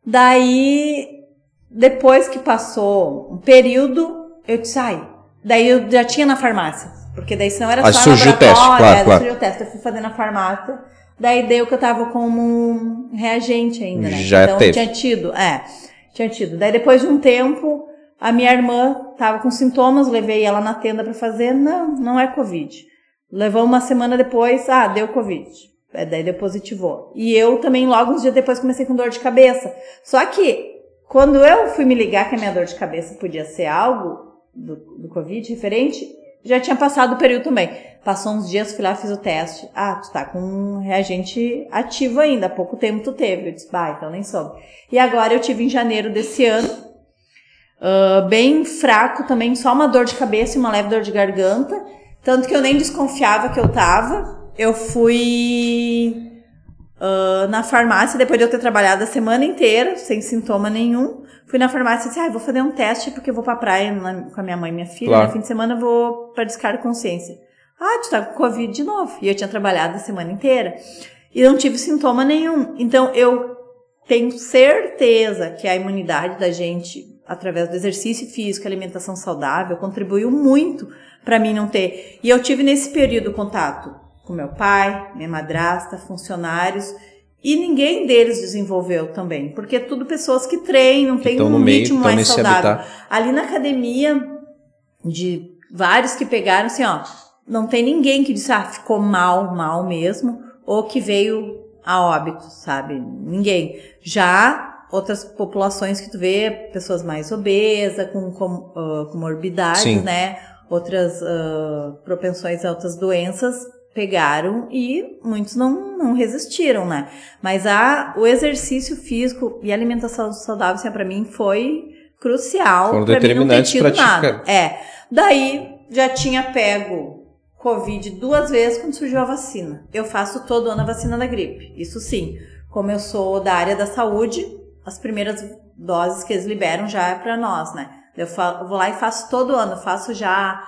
S3: Daí, depois que passou um período, eu disse, ai, daí eu já tinha na farmácia, porque daí senão era
S2: Aí
S3: só
S2: surgiu o teste, claro,
S3: é,
S2: claro.
S3: surgiu o teste, eu fui fazer na farmácia, daí deu que eu tava como um reagente ainda, né?
S2: Já
S3: então
S2: teve.
S3: tinha tido, é, tinha tido. Daí depois de um tempo, a minha irmã tava com sintomas, levei ela na tenda pra fazer, não, não é covid. Levou uma semana depois, ah, deu covid. É, daí deu positivou. E eu também, logo uns dias depois, comecei com dor de cabeça. Só que, quando eu fui me ligar que a minha dor de cabeça podia ser algo do, do Covid referente, já tinha passado o período também. Passou uns dias, fui lá, fiz o teste. Ah, tu tá com um reagente ativo ainda, há pouco tempo tu teve. Eu disse, bah, então nem soube. E agora eu tive em janeiro desse ano, ah, bem fraco também, só uma dor de cabeça e uma leve dor de garganta. Tanto que eu nem desconfiava que eu tava. Eu fui ah, na farmácia, depois de eu ter trabalhado a semana inteira, sem sintoma nenhum. Fui na farmácia e disse, ah, vou fazer um teste porque eu vou pra praia na- com a minha mãe e minha filha.
S2: Claro.
S3: No fim de semana eu vou pra descarga de consciência. Ah, tu tá com Covid de novo. E eu tinha trabalhado a semana inteira. E não tive sintoma nenhum. Então, eu tenho certeza que a imunidade da gente, através do exercício físico, alimentação saudável, contribuiu muito para mim não ter. E eu tive nesse período contato com meu pai, minha madrasta, funcionários, e ninguém deles desenvolveu também, porque é tudo pessoas que treinam, têm
S2: Tão
S3: um
S2: meio,
S3: ritmo mais saudável. Ali na academia, de vários que pegaram, assim, ó, não tem ninguém que disse, ah, ficou mal, mal mesmo, ou que veio a óbito, sabe? Ninguém. Já outras populações que tu vê, pessoas mais obesas, com, com ah, comorbidades,
S2: Sim.
S3: né? Outras ah, propensões a outras doenças pegaram e muitos não, não resistiram, né? Mas a, o exercício físico e a alimentação saudável, assim, para mim foi crucial
S2: Foram determinantes ti,
S3: nada. É. Daí já tinha pego Covid duas vezes quando surgiu a vacina. Eu faço todo ano a vacina da gripe. Isso sim. Como eu sou da área da saúde, as primeiras doses que eles liberam já é para nós, né? Eu, fa- eu vou lá e faço todo ano. Faço já.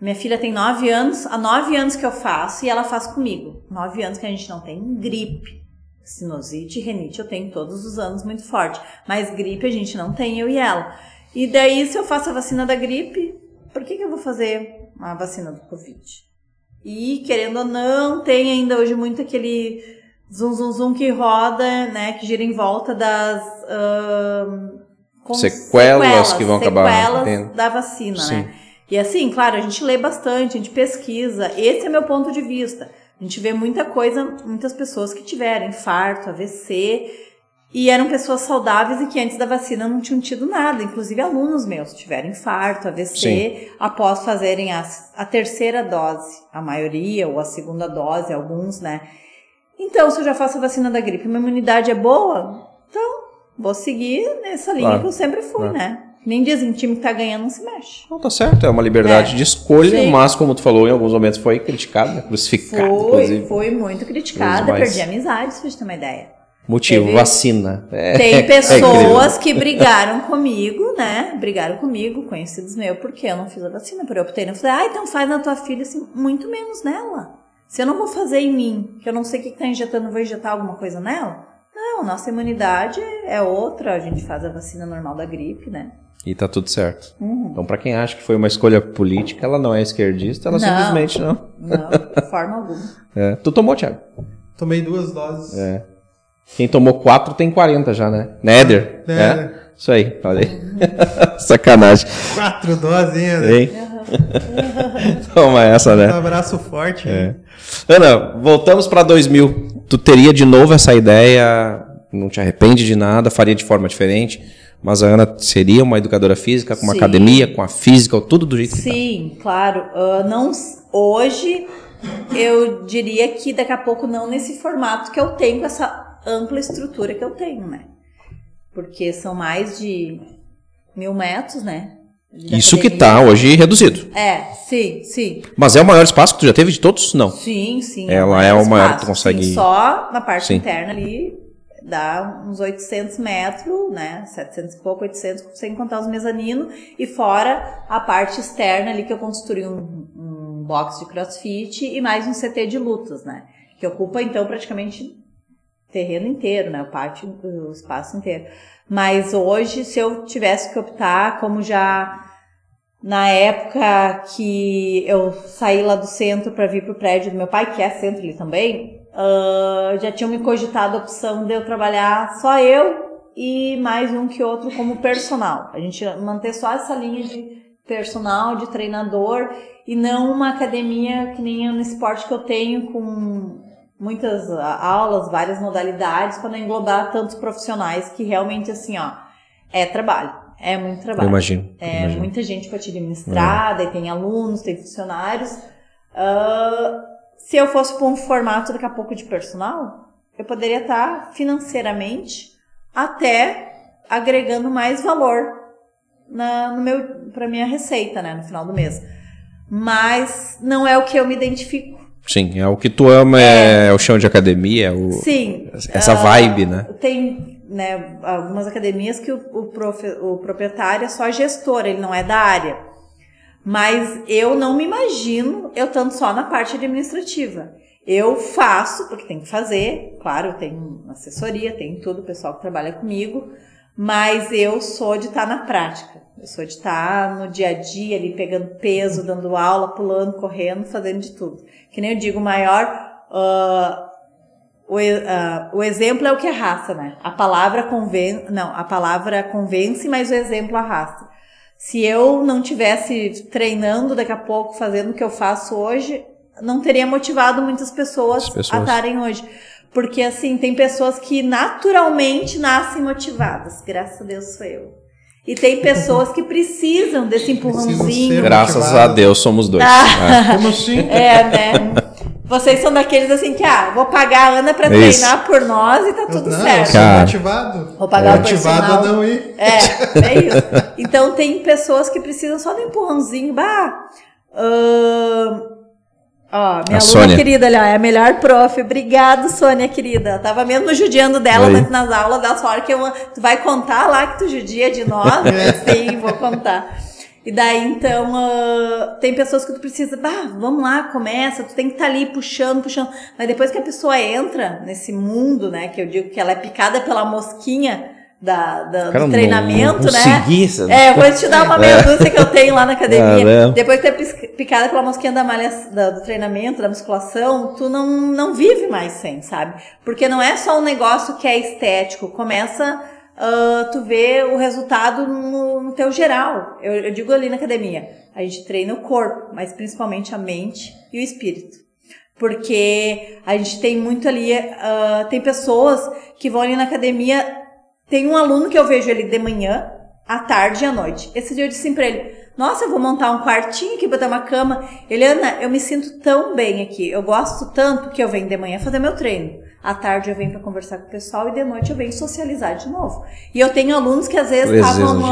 S3: Minha filha tem nove anos, há nove anos que eu faço e ela faz comigo. Nove anos que a gente não tem gripe. Sinusite renite eu tenho todos os anos muito forte. Mas gripe a gente não tem, eu e ela. E daí, se eu faço a vacina da gripe, por que, que eu vou fazer a vacina do Covid? E, querendo ou não, tem ainda hoje muito aquele zum zum zum que roda, né? Que gira em volta das ahn, com-
S2: Sequelas que vão acabar
S3: sequelas da vacina,
S2: Sim.
S3: né? E assim, claro, a gente lê bastante, a gente pesquisa. Esse é meu ponto de vista. A gente vê muita coisa, muitas pessoas que tiveram infarto, AVC, e eram pessoas saudáveis e que antes da vacina não tinham tido nada. Inclusive alunos meus tiveram infarto, AVC,
S2: Sim.
S3: após fazerem a, a terceira dose, a maioria, ou a segunda dose, alguns, né? Então, se eu já faço a vacina da gripe, minha imunidade é boa, então vou seguir nessa linha
S2: Claro.
S3: que eu sempre fui,
S2: Claro.
S3: né? Nem dizem, time que tá ganhando não se mexe.
S2: Não, tá certo, é uma liberdade
S3: É.
S2: de escolha,
S3: Sim.
S2: mas como tu falou, em alguns momentos foi criticado, né? crucificado,
S3: Foi,
S2: inclusive.
S3: foi muito criticada,
S2: Mas-
S3: perdi amizades, pra gente ter uma ideia.
S2: Motivo,
S3: Teve-
S2: vacina. É,
S3: Tem
S2: é
S3: pessoas
S2: incrível.
S3: que brigaram comigo, né? Brigaram comigo, conhecidos meus, porque eu não fiz a vacina, porque eu optei. Eu falei, ah, então faz na tua filha, assim, muito menos nela. Se eu não vou fazer em mim, que eu não sei o que, que tá injetando, vou injetar alguma coisa nela? Não, nossa imunidade é outra, a gente faz a vacina normal da gripe, né?
S2: E tá tudo certo.
S3: Uhum.
S2: Então, pra quem acha que foi uma escolha política, ela não é esquerdista, ela
S3: Não.
S2: simplesmente não.
S3: Não, de forma alguma.
S2: É. Tu tomou, Thiago?
S1: Tomei duas doses.
S2: É. Quem tomou quatro tem 40 já, né? Néder.
S1: É.
S2: É. Isso aí, olha aí. Sacanagem.
S1: Quatro doses? Hein?
S2: Toma essa,
S1: Um
S2: né?
S1: abraço forte.
S2: É. Ana, voltamos pra 2000. Tu teria de novo essa ideia, não te arrepende de nada, faria de forma diferente, mas a Ana seria uma educadora física, com uma
S3: Sim.
S2: academia, com a física, tudo do jeito que tá.
S3: Sim, claro. Ah, não, hoje eu diria que daqui a pouco não nesse formato que eu tenho, com essa ampla estrutura que eu tenho, né? Porque são mais de mil metros, né?
S2: Isso que
S3: academia.
S2: tá hoje reduzido.
S3: É, sim, sim.
S2: Mas é o maior espaço que tu já teve de todos? Não.
S3: Sim, sim.
S2: Ela
S3: maior
S2: é o maior que
S3: espaço,
S2: tu consegue-
S3: sim. Só na parte
S2: Sim.
S3: interna ali dá uns 800 metros, né? 700 e pouco, 800, sem contar os mezaninos. E fora a parte externa ali que eu construí um, um box de crossfit e mais um CT de lutas, né? Que ocupa, então, praticamente terreno inteiro, né? O pátio, o espaço inteiro. Mas hoje, se eu tivesse que optar, como já na época que eu saí lá do centro para vir pro prédio do meu pai, que é centro ali também, uh, já tinham me cogitado a opção de eu trabalhar só eu e mais um que outro como personal. A gente manter só essa linha de personal, de treinador e não uma academia que nem no esporte que eu tenho com muitas aulas, várias modalidades, para não englobar tantos profissionais que realmente assim, ó, é trabalho. É muito trabalho.
S2: Eu imagino.
S3: É
S2: imagino.
S3: muita gente para te administrar, é. daí tem alunos, tem funcionários. Uh, se eu fosse para um formato daqui a pouco de personal, eu poderia estar tá financeiramente até agregando mais valor na, no meu para minha receita, né, no final do mês. Mas não é o que eu me identifico.
S2: Sim, é o que tu ama, é, é o chão de academia, é o,
S3: Sim.
S2: essa uh, vibe, né?
S3: Tem né, algumas academias que o, o, prof, o proprietário é só gestor, ele não é da área. Mas eu não me imagino eu estando só na parte administrativa. Eu faço, porque tem que fazer, claro, tem assessoria, tem tudo, o pessoal que trabalha comigo, mas eu sou de estar tá na prática. Eu sou de estar tá no dia a dia ali pegando peso, dando aula, pulando, correndo, fazendo de tudo. Que nem eu digo, o maior uh, o, uh, o exemplo é o que arrasta, né? A palavra convence, não, a palavra convence, mas o exemplo arrasta. Se eu não tivesse treinando daqui a pouco, fazendo o que eu faço hoje, não teria motivado muitas pessoas, pessoas. a estarem hoje. Porque assim, tem pessoas que naturalmente nascem motivadas. Graças a Deus sou eu. E tem pessoas que precisam desse empurrãozinho.
S2: Graças a Deus somos dois. Ah,
S1: é. Como assim?
S3: É, né? Vocês são daqueles assim que, ah, vou pagar a Ana pra Isso. treinar por nós e tá tudo
S1: não,
S3: certo.
S1: Eu sou motivado.
S3: Vou pagar
S1: é. o motivado a não ir.
S3: É, é isso. Então tem pessoas que precisam só de um empurrãozinho. Bah, uh, ó, minha a aluna
S2: Sônia.
S3: querida, olha, é a melhor prof. Obrigado, Sônia, querida. tava mesmo judiando dela nas aulas, da hora que eu, tu vai contar lá que tu judia de nós? Sim, vou contar. E daí, então, uh, tem pessoas que tu precisa, ah, vamos lá, começa, tu tem que estar tá ali puxando, puxando. Mas depois que a pessoa entra nesse mundo, né, que eu digo que ela é picada pela mosquinha da, da Cara, do treinamento, não, não
S2: né?
S3: É, eu vou te dar uma meia dúzia que eu tenho lá na academia. Depois que tu é picada pela mosquinha da malha, da, do treinamento, da musculação, tu não, não vive mais sem, sabe? Porque não é só um negócio que é estético, começa uh, tu vê o resultado no, no teu geral. Eu, eu digo ali na academia, a gente treina o corpo, mas principalmente a mente e o espírito porque a gente tem muito ali, uh, tem pessoas que vão ali na academia, tem um aluno que eu vejo ele de manhã, à tarde e à noite. Esse dia eu disse assim pra ele, nossa, eu vou montar um quartinho aqui, botar uma cama. Eliana, eu me sinto tão bem aqui, eu gosto tanto que eu venho de manhã fazer meu treino. À tarde eu venho para conversar com o pessoal e de noite eu venho socializar de novo. E eu tenho alunos que às vezes estavam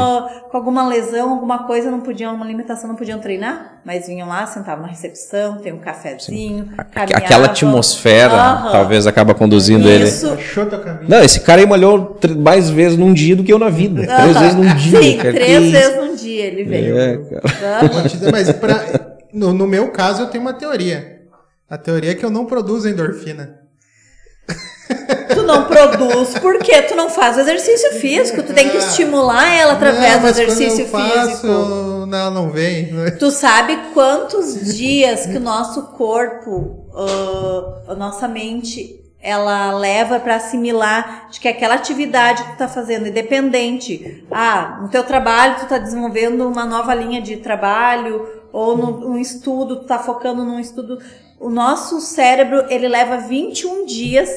S3: com alguma lesão, alguma coisa, não podiam, uma limitação, não podiam treinar, mas vinham lá, sentavam na recepção, tem um cafezinho,
S2: Aquela atmosfera uhum. talvez acaba conduzindo
S3: Isso.
S2: ele. Não, esse cara aí malhou mais vezes num dia do que eu na vida. Uhum. Três vezes num dia.
S3: Sim, cara, três vezes num dia ele veio. É,
S1: cara. Mas pra, no, no meu caso eu tenho uma teoria. A teoria é que eu não produzo endorfina.
S3: Tu não produz porque tu não faz exercício físico. Tu tem que estimular ela através não, do exercício eu faço, físico.
S1: Não, não vem. Né?
S3: Tu sabe quantos dias que o nosso corpo, uh, a nossa mente, ela leva para assimilar de que aquela atividade que tu tá fazendo, independente. Ah, no teu trabalho tu tá desenvolvendo uma nova linha de trabalho ou no, um estudo, tu tá focando num estudo. O nosso cérebro, ele leva 21 dias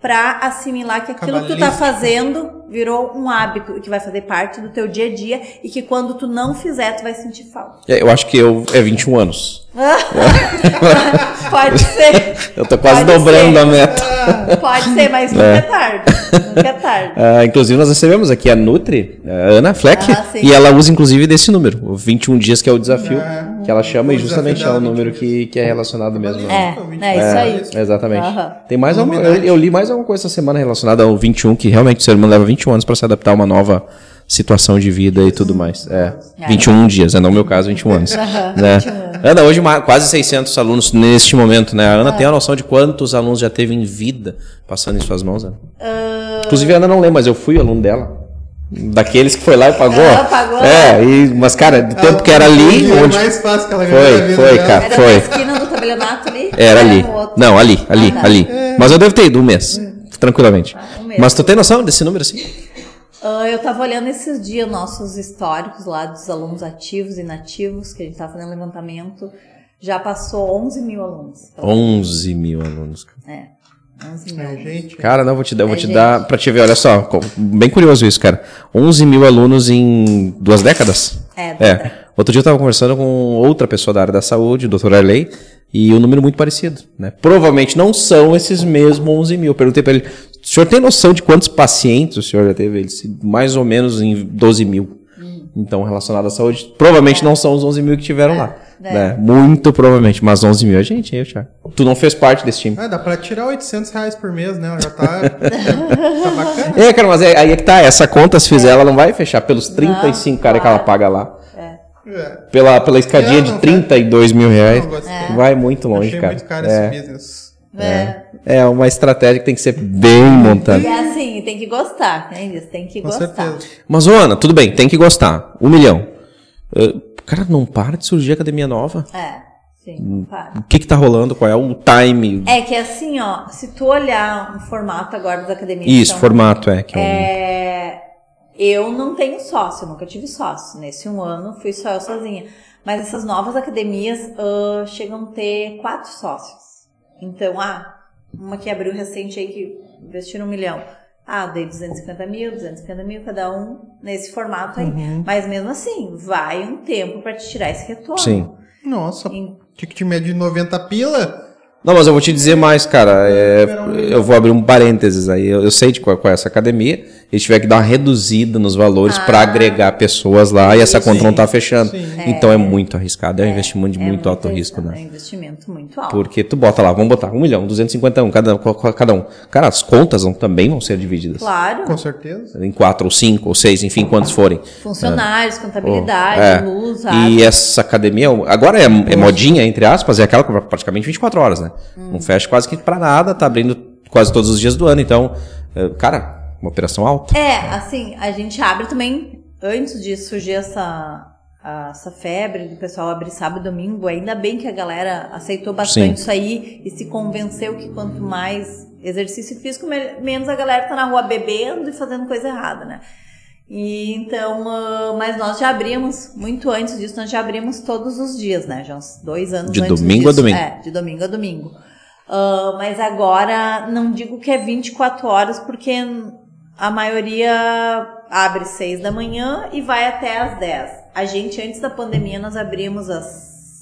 S3: para assimilar que aquilo que tu tá fazendo virou um hábito que vai fazer parte do teu dia a dia e que quando tu não fizer, tu vai sentir falta.
S2: É, Eu acho que eu é 21 anos.
S3: Pode ser.
S2: Eu tô quase
S3: Pode
S2: dobrando
S3: ser.
S2: a meta.
S3: Pode ser, mas nunca é tarde. Nunca é tarde.
S2: Ah, inclusive, nós recebemos aqui a Nutri, a Ana Fleck,
S3: Ah,
S2: e ela usa inclusive desse número, o 21 dias, que é o desafio
S1: É.
S2: que ela chama, e justamente é o número
S1: 21
S2: que, que é relacionado mesmo.
S3: É, é isso aí.
S2: Exatamente.
S3: Aham.
S2: Tem mais alguma, eu, eu li mais alguma coisa essa semana relacionada ao 21, que realmente o ser humano leva 21 anos para se adaptar a uma nova situação de vida e tudo mais. É,
S3: É.
S2: 21 dias, é no meu caso 21 anos. Né?
S3: 21 anos.
S2: Ana, hoje quase 600 alunos neste momento, né? A
S3: É.
S2: Ana tem a noção de quantos alunos já teve em vida passando em suas mãos, Ana? Inclusive a Ana não lembra, mas eu fui aluno dela. Daqueles que foi lá e pagou.
S3: Ah, pagou,
S2: É, e, mas cara, do tempo que era ali,
S1: Era
S2: onde
S1: mais fácil que ela
S2: Foi, foi,
S1: dela.
S2: cara.
S3: Era
S2: Foi.
S3: na esquina do tabelionato ali?
S2: era ali.
S3: no outro?
S2: Não, ali, ali,
S3: Ah, tá.
S2: ali. Mas eu devo ter ido um mês, tranquilamente.
S3: mês.
S2: Mas tu tem noção desse número assim?
S3: Ah, eu tava olhando esses dias nossos históricos lá dos alunos ativos e inativos, que a gente tava fazendo levantamento. Já passou 11 mil alunos.
S2: 11 mil alunos. cara.
S3: É, 11 mil.
S1: É, gente.
S2: Cara, não, vou te dar, vou
S3: É,
S2: te
S3: gente.
S2: dar pra te ver, olha só, bem curioso isso, cara. 11 mil alunos em duas décadas?
S3: É, duas
S2: É.
S3: décadas.
S2: Outro dia eu tava conversando com outra pessoa da área da saúde, o Dr. Arley, e um número muito parecido, né? Provavelmente não são esses mesmos 11 mil. Eu perguntei pra ele, o senhor tem noção de quantos pacientes o senhor já teve? Ele disse, mais ou menos em 12 mil. Então, relacionado à saúde, provavelmente não são os 11 mil que tiveram lá.
S3: é.
S2: Né? Muito provavelmente, mas 11 mil é gente, hein, Thiago? Tu não fez parte desse time.
S1: Ah, dá pra tirar 800 reais por mês, né? Já tá, tá bacana.
S2: É, cara, mas é, aí é que tá, essa conta, se fizer, ela não vai fechar pelos 35 cara que ela paga lá.
S1: É.
S2: Pela, pela escadinha de
S1: não,
S2: 32 mil reais.
S1: Gostei.
S2: Vai muito longe,
S1: Achei
S2: cara.
S1: muito caro
S2: é,
S1: esse business.
S3: É.
S2: é uma estratégia que tem que ser bem montada.
S3: E é assim, tem que gostar, né? Isso, tem que
S1: Com
S3: gostar.
S1: certeza.
S2: Mas, Ana, tudo bem, tem que gostar. Um milhão. Uh, cara, não para de surgir academia nova.
S3: É, sim, não para.
S2: O que que tá rolando? Qual é o time?
S3: É que assim, ó, se tu olhar um formato agora das academias.
S2: Isso,
S3: então,
S2: formato, é. Que é um-
S3: É, eu não tenho sócio, nunca tive sócio. Nesse um ano fui só eu sozinha. Mas essas novas academias ah, chegam a ter quatro sócios. Então, ah, uma que abriu recente aí que investiram um milhão. Ah, dei 250 mil, 250 mil cada um nesse formato aí.
S2: Uhum.
S3: Mas mesmo assim, vai um tempo para te tirar esse retorno.
S2: Sim.
S1: Nossa,
S3: Em-
S1: ticket médio de 90 pila.
S2: Não, mas eu vou te dizer mais, cara. é, eu vou abrir um parênteses aí. Eu, eu sei de qual, qual é essa academia. Eles tiveram que dar uma reduzida nos valores
S3: Ah.
S2: pra agregar pessoas lá e essa conta não tá fechando.
S1: sim.
S2: Então é muito arriscado. É, um investimento de
S3: É
S2: muito alto risco, né?
S3: É um investimento muito alto.
S2: Porque tu bota lá, vamos botar um milhão, 251 cada, cada um. Cara, as contas vão, também vão ser divididas.
S3: Claro.
S1: Com certeza.
S2: Em quatro ou cinco ou seis, enfim, quantos forem.
S3: Funcionários, contabilidade,
S2: É.
S3: luz,
S2: E
S3: água.
S2: essa academia, agora é, é modinha, entre aspas, é aquela com praticamente 24 horas, né?
S3: Hum.
S2: Não fecha quase que pra nada, tá abrindo quase todos os dias do ano. Então, é, cara, uma operação alta.
S3: É, assim, a gente abre também, antes de surgir essa, a- essa febre do pessoal abrir sábado e domingo, ainda bem que a galera aceitou bastante
S2: Sim.
S3: isso aí e se convenceu que quanto mais exercício físico, me- menos a galera tá na rua bebendo e fazendo coisa errada, né? E então, ah, mas nós já abrimos, muito antes disso, nós já abrimos todos os dias, né? Já uns dois anos
S2: De
S3: antes
S2: domingo a
S3: disso.
S2: domingo.
S3: É, de domingo a domingo. Ah, mas agora não digo que é 24 horas, porque a maioria abre 6 da manhã e vai até às 10. A gente, antes da pandemia, nós abrimos às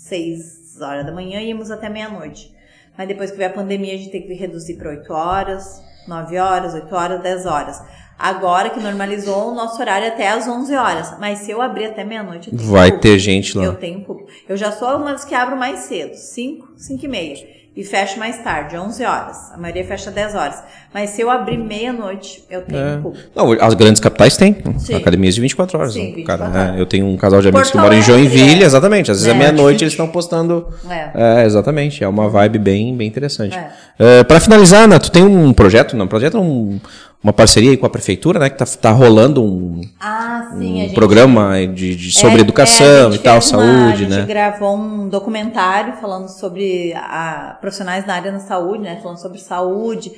S3: 6 horas da manhã e íamos até meia-noite. Mas depois que veio a pandemia, a gente tem que reduzir para 8 horas, 9 horas, 8 horas, 10 horas. Agora que normalizou, o nosso horário até às 11 horas. Mas se eu abrir até meia-noite,
S2: Vai
S3: público.
S2: ter gente lá.
S3: Eu tenho público. Eu já sou uma das que abro mais cedo, 5, 5 e meia. E fecho mais tarde, 11 horas. A maioria fecha 10 horas. Mas se eu abrir meia-noite, eu tenho
S2: É.
S3: público.
S2: Não, as grandes capitais têm.
S3: Sim.
S2: Academias de 24 horas.
S3: Sim,
S2: né,
S3: 24
S2: cara,
S3: horas.
S2: é, eu tenho um casal de amigos
S3: Porto
S2: que moram em Joinville,
S3: é.
S2: exatamente. Às vezes
S3: É.
S2: à meia-noite eles estão postando.
S3: É.
S2: É, exatamente. É uma vibe bem, bem interessante.
S3: É.
S2: É, para finalizar, Ana, tu tem um projeto, não, um projeto, um- uma parceria aí com a prefeitura, né? Que tá, tá rolando um,
S3: Ah, sim,
S2: um
S3: gente.
S2: programa de, de- sobre
S3: É,
S2: educação
S3: é,
S2: e tal,
S3: uma-
S2: saúde,
S3: A gente
S2: né?
S3: gravou um documentário falando sobre a, profissionais na área da saúde, né? Falando sobre saúde.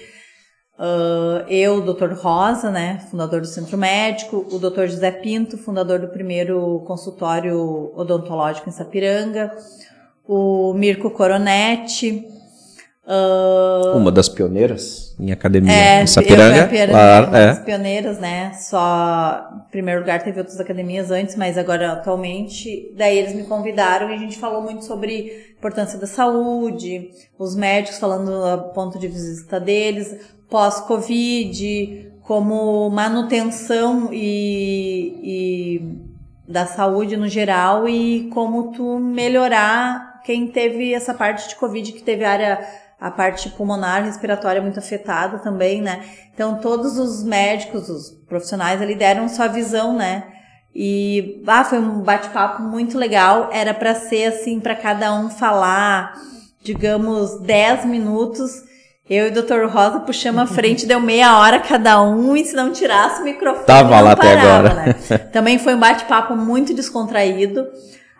S3: Ah, eu, o Dr. Rosa, né? Fundador do Centro Médico. O Dr. José Pinto, fundador do primeiro consultório odontológico em Sapiranga. O Mirko Coronetti. Uh,
S2: Uma das pioneiras em academia
S3: é,
S2: em Sapiranga.
S3: Eu,
S2: claro,
S3: uma das
S2: é.
S3: pioneiras, né? Só, em primeiro lugar, teve outras academias antes, mas agora, atualmente, daí eles me convidaram e a gente falou muito sobre a importância da saúde, os médicos falando do ponto de vista deles, pós-Covid, como manutenção e, e da saúde no geral e como tu melhorar quem teve essa parte de Covid, que teve área a parte pulmonar, respiratória muito afetada também, né? Então todos os médicos, os profissionais ali deram sua visão, né? E ah, foi um bate-papo muito legal. Era para ser assim, para cada um falar, digamos, 10 minutos. Eu e o Dr. Rosa puxamos a frente, deu meia hora cada um, e se não tirasse o microfone.
S2: Tava lá
S3: parava,
S2: até agora.
S3: Né? Também foi um bate-papo muito descontraído.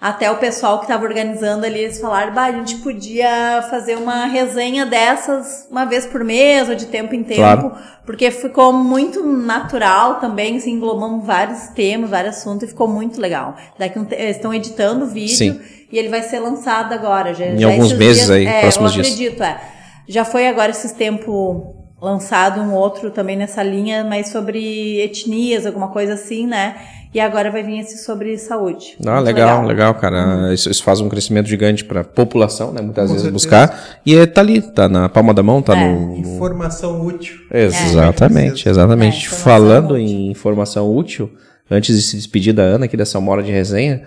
S3: Até o pessoal que estava organizando ali, eles falaram, bah, a gente podia fazer uma resenha dessas uma vez por mês ou de tempo em tempo,
S2: Claro.
S3: porque ficou muito natural também, assim, englobamos vários temas, vários assuntos e ficou muito legal. Daqui um eles estão editando o vídeo
S2: Sim.
S3: e ele vai ser lançado agora. Já,
S2: Em
S3: já
S2: alguns meses
S3: dias-
S2: aí,
S3: é,
S2: próximos
S3: eu
S2: dias.
S3: acredito, é. Já foi agora esses tempos lançado um outro também nessa linha, mas sobre etnias, alguma coisa assim, né? E agora vai vir esse sobre saúde.
S2: Ah,
S3: Muito
S2: legal, legal, cara.
S3: Uhum.
S2: Isso, isso faz um crescimento gigante para a população, né? Muitas
S1: Com
S2: vezes
S1: certeza.
S2: buscar. E é, tá ali, tá na palma da mão, tá
S3: É.
S2: no, no-
S1: Informação útil.
S2: Exatamente,
S1: É.
S2: exatamente.
S3: É, informação
S2: Falando
S3: útil.
S2: em informação útil, antes de se despedir da Ana aqui dessa uma hora de resenha,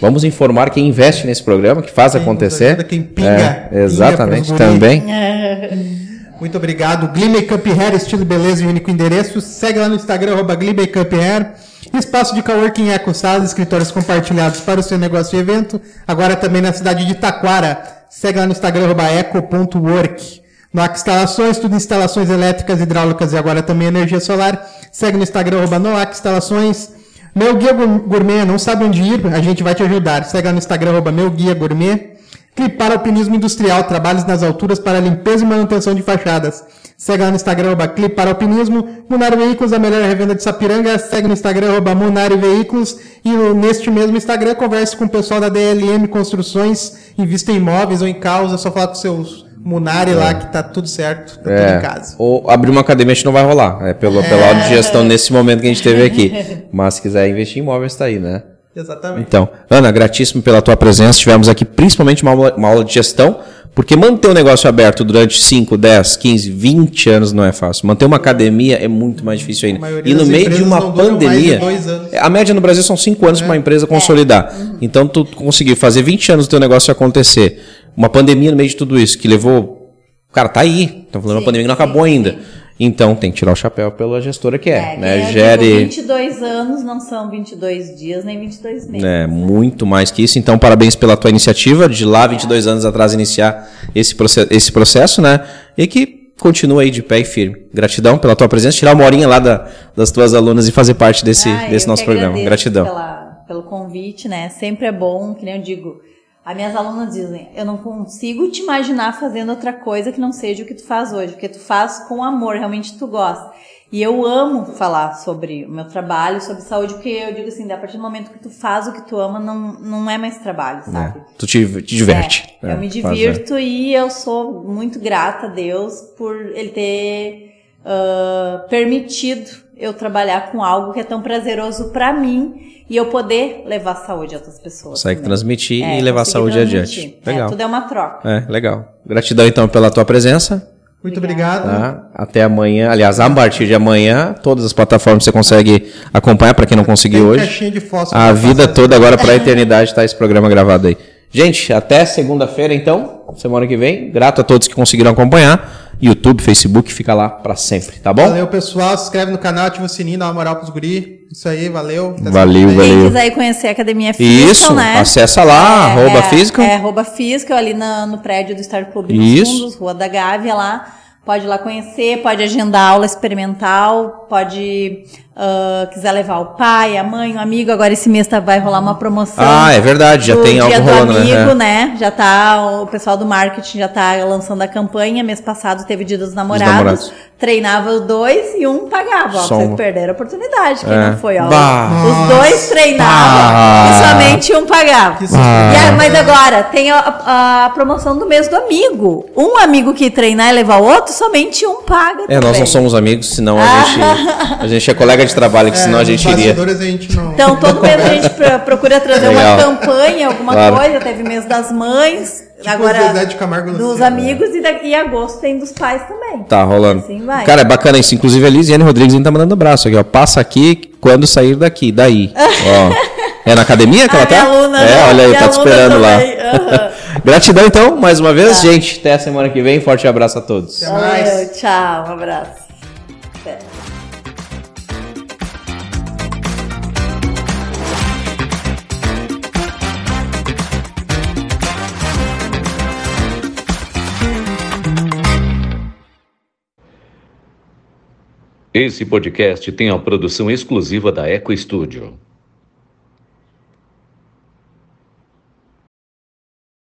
S2: vamos informar quem investe nesse programa, que faz
S1: Quem
S2: acontecer.
S1: ajuda, quem pinga-
S2: É,
S1: pinga
S2: exatamente,
S1: guri.
S2: também.
S1: Muito obrigado. Glee Makeup Hair, estilo beleza e único endereço. Segue lá no Instagram, arroba Hair. Espaço de coworking Eco Salas, escritórios compartilhados para o seu negócio e evento. Agora também na cidade de Taquara. Segue lá no Instagram, arroba eco.work. Noac Instalações, tudo instalações elétricas, hidráulicas e agora também energia solar. Segue no Instagram, arroba Noac Instalações. Meu Guia Gourmet, não sabe onde ir? A gente vai te ajudar. Segue lá no Instagram, arroba Meu Guia Gourmet. Clipar Alpinismo Industrial, trabalhos nas alturas para limpeza e manutenção de fachadas. Segue lá no Instagram, arroba Clipar Alpinismo. Munari Veículos, a melhor revenda de Sapiranga. Segue no Instagram, arroba Munari Veículos. E neste mesmo Instagram, converse com o pessoal da DLM Construções. Invista em imóveis ou em causa. É só falar com seus Munari lá que tá tudo certo. Tá tudo
S2: É,
S1: em casa.
S2: ou abrir uma academia a gente não vai rolar. É pelo, pela aula de gestão nesse momento que a gente teve aqui. Mas se quiser investir em imóveis, tá aí, né?
S1: Exatamente.
S2: Então, Ana, gratíssimo pela tua presença. Tivemos aqui principalmente uma aula, uma aula de gestão, porque manter um negócio aberto durante 5, 10, 15, 20 anos não é fácil. Manter uma academia é muito mais difícil ainda. E no meio de uma
S1: de
S2: pandemia.
S1: É.
S2: A média no Brasil são 5 anos para uma empresa consolidar. Então, tu conseguir fazer 20 anos do teu negócio acontecer. Uma pandemia no meio de tudo isso, que levou. Cara, tá aí. Estamos falando de uma
S3: Sim,
S2: pandemia que não
S3: sim,
S2: acabou
S3: sim.
S2: ainda. Então, tem que tirar o chapéu pela gestora que é.
S3: É,
S2: né?
S3: que eu
S2: Gere.
S3: digo, 22 anos não são 22 dias nem 22 meses.
S2: É, muito mais que isso. Então, parabéns pela tua iniciativa de lá 22 anos atrás iniciar esse, proce esse processo, né? E que continua aí de pé e firme. Gratidão pela tua presença, tirar uma horinha lá da- das tuas alunas e fazer parte desse,
S3: Ah,
S2: desse nosso programa. Gratidão.
S3: Pela, pelo convite, né? Sempre é bom, que nem eu digo. As minhas alunas dizem, eu não consigo te imaginar fazendo outra coisa que não seja o que tu faz hoje, porque tu faz com amor, realmente tu gosta. E eu amo falar sobre o meu trabalho, sobre saúde, porque eu digo assim, a partir do momento que tu faz o que tu ama, não, não é mais trabalho, sabe?
S2: É, tu te, te diverte.
S3: É,
S2: É,
S3: eu me
S2: faz, né?
S3: divirto e eu sou muito grata a Deus por ele ter ah, permitido eu trabalhar com algo que é tão prazeroso pra mim e eu poder levar saúde a outras pessoas.
S2: Consegue
S3: também.
S2: transmitir
S3: É,
S2: e levar saúde
S3: transmitir.
S2: adiante.
S3: É,
S2: Legal.
S3: tudo é uma troca.
S2: É, legal. Gratidão então pela tua presença.
S1: Muito obrigado.
S2: Tá? Até amanhã. Aliás, a partir de amanhã, todas as plataformas você consegue acompanhar para quem não conseguiu hoje.
S1: caixinha de fósforo
S2: A vida toda agora para a eternidade tá esse programa gravado aí. Gente, até segunda-feira então, semana que vem. Grato a todos que conseguiram acompanhar. YouTube, Facebook, fica lá para sempre, tá bom?
S1: Valeu, pessoal. Se inscreve no canal, ativa o sininho, dá uma moral pros guri. Isso aí, valeu. Até
S2: Valeu, valeu.
S3: Quem quiser ir conhecer a Academia Física,
S2: Isso,
S3: né?
S2: acessa lá, arroba
S3: é,
S2: Física.
S3: É, arroba Física, ali na- no prédio do Star Club nos
S2: Isso.
S3: fundos, Rua da Gávea lá. Pode ir lá conhecer, pode agendar aula experimental, pode Uh, quiser levar o pai, a mãe, o amigo, agora esse mês tá, vai rolar uma promoção.
S2: Ah, é verdade, já tem algo rolando,
S3: do amigo, né? né? Já tá, o pessoal do marketing já tá lançando a campanha. Mês passado teve Dia dos Namorados. namorados. Treinava os dois e um pagava. Ó, vocês perderam a oportunidade, quem é. não foi, ó. Bah. Os dois treinavam bah. e somente um pagava. A, mas agora, tem a, a, promoção do mês do amigo. Um amigo que treinar e levar o outro, somente um paga.
S2: É, também. nós não somos amigos, senão a gente, a gente é colega de trabalho, que é, senão a gente iria.
S1: A gente não...
S3: Então, todo mês a gente procura trazer Legal. uma campanha, alguma claro. coisa. Teve mês das mães. Tipo agora, de Camargo dos amigos e, da, e agosto tem dos pais também.
S2: Tá rolando. Assim vai. Cara, é bacana isso. Inclusive a Lisiane Rodrigues ainda tá mandando abraço aqui, ó. Passa aqui quando sair daqui. Daí. ó. É na academia que ela tá?
S3: Aluna,
S2: é, olha aí, tá te esperando também. lá. Uhum. Gratidão então, mais uma vez, tá. gente. Até a semana que vem. Forte abraço a todos.
S3: Até mais. Valeu, tchau, um abraço.
S4: Esse podcast tem a produção exclusiva da Eco Studio.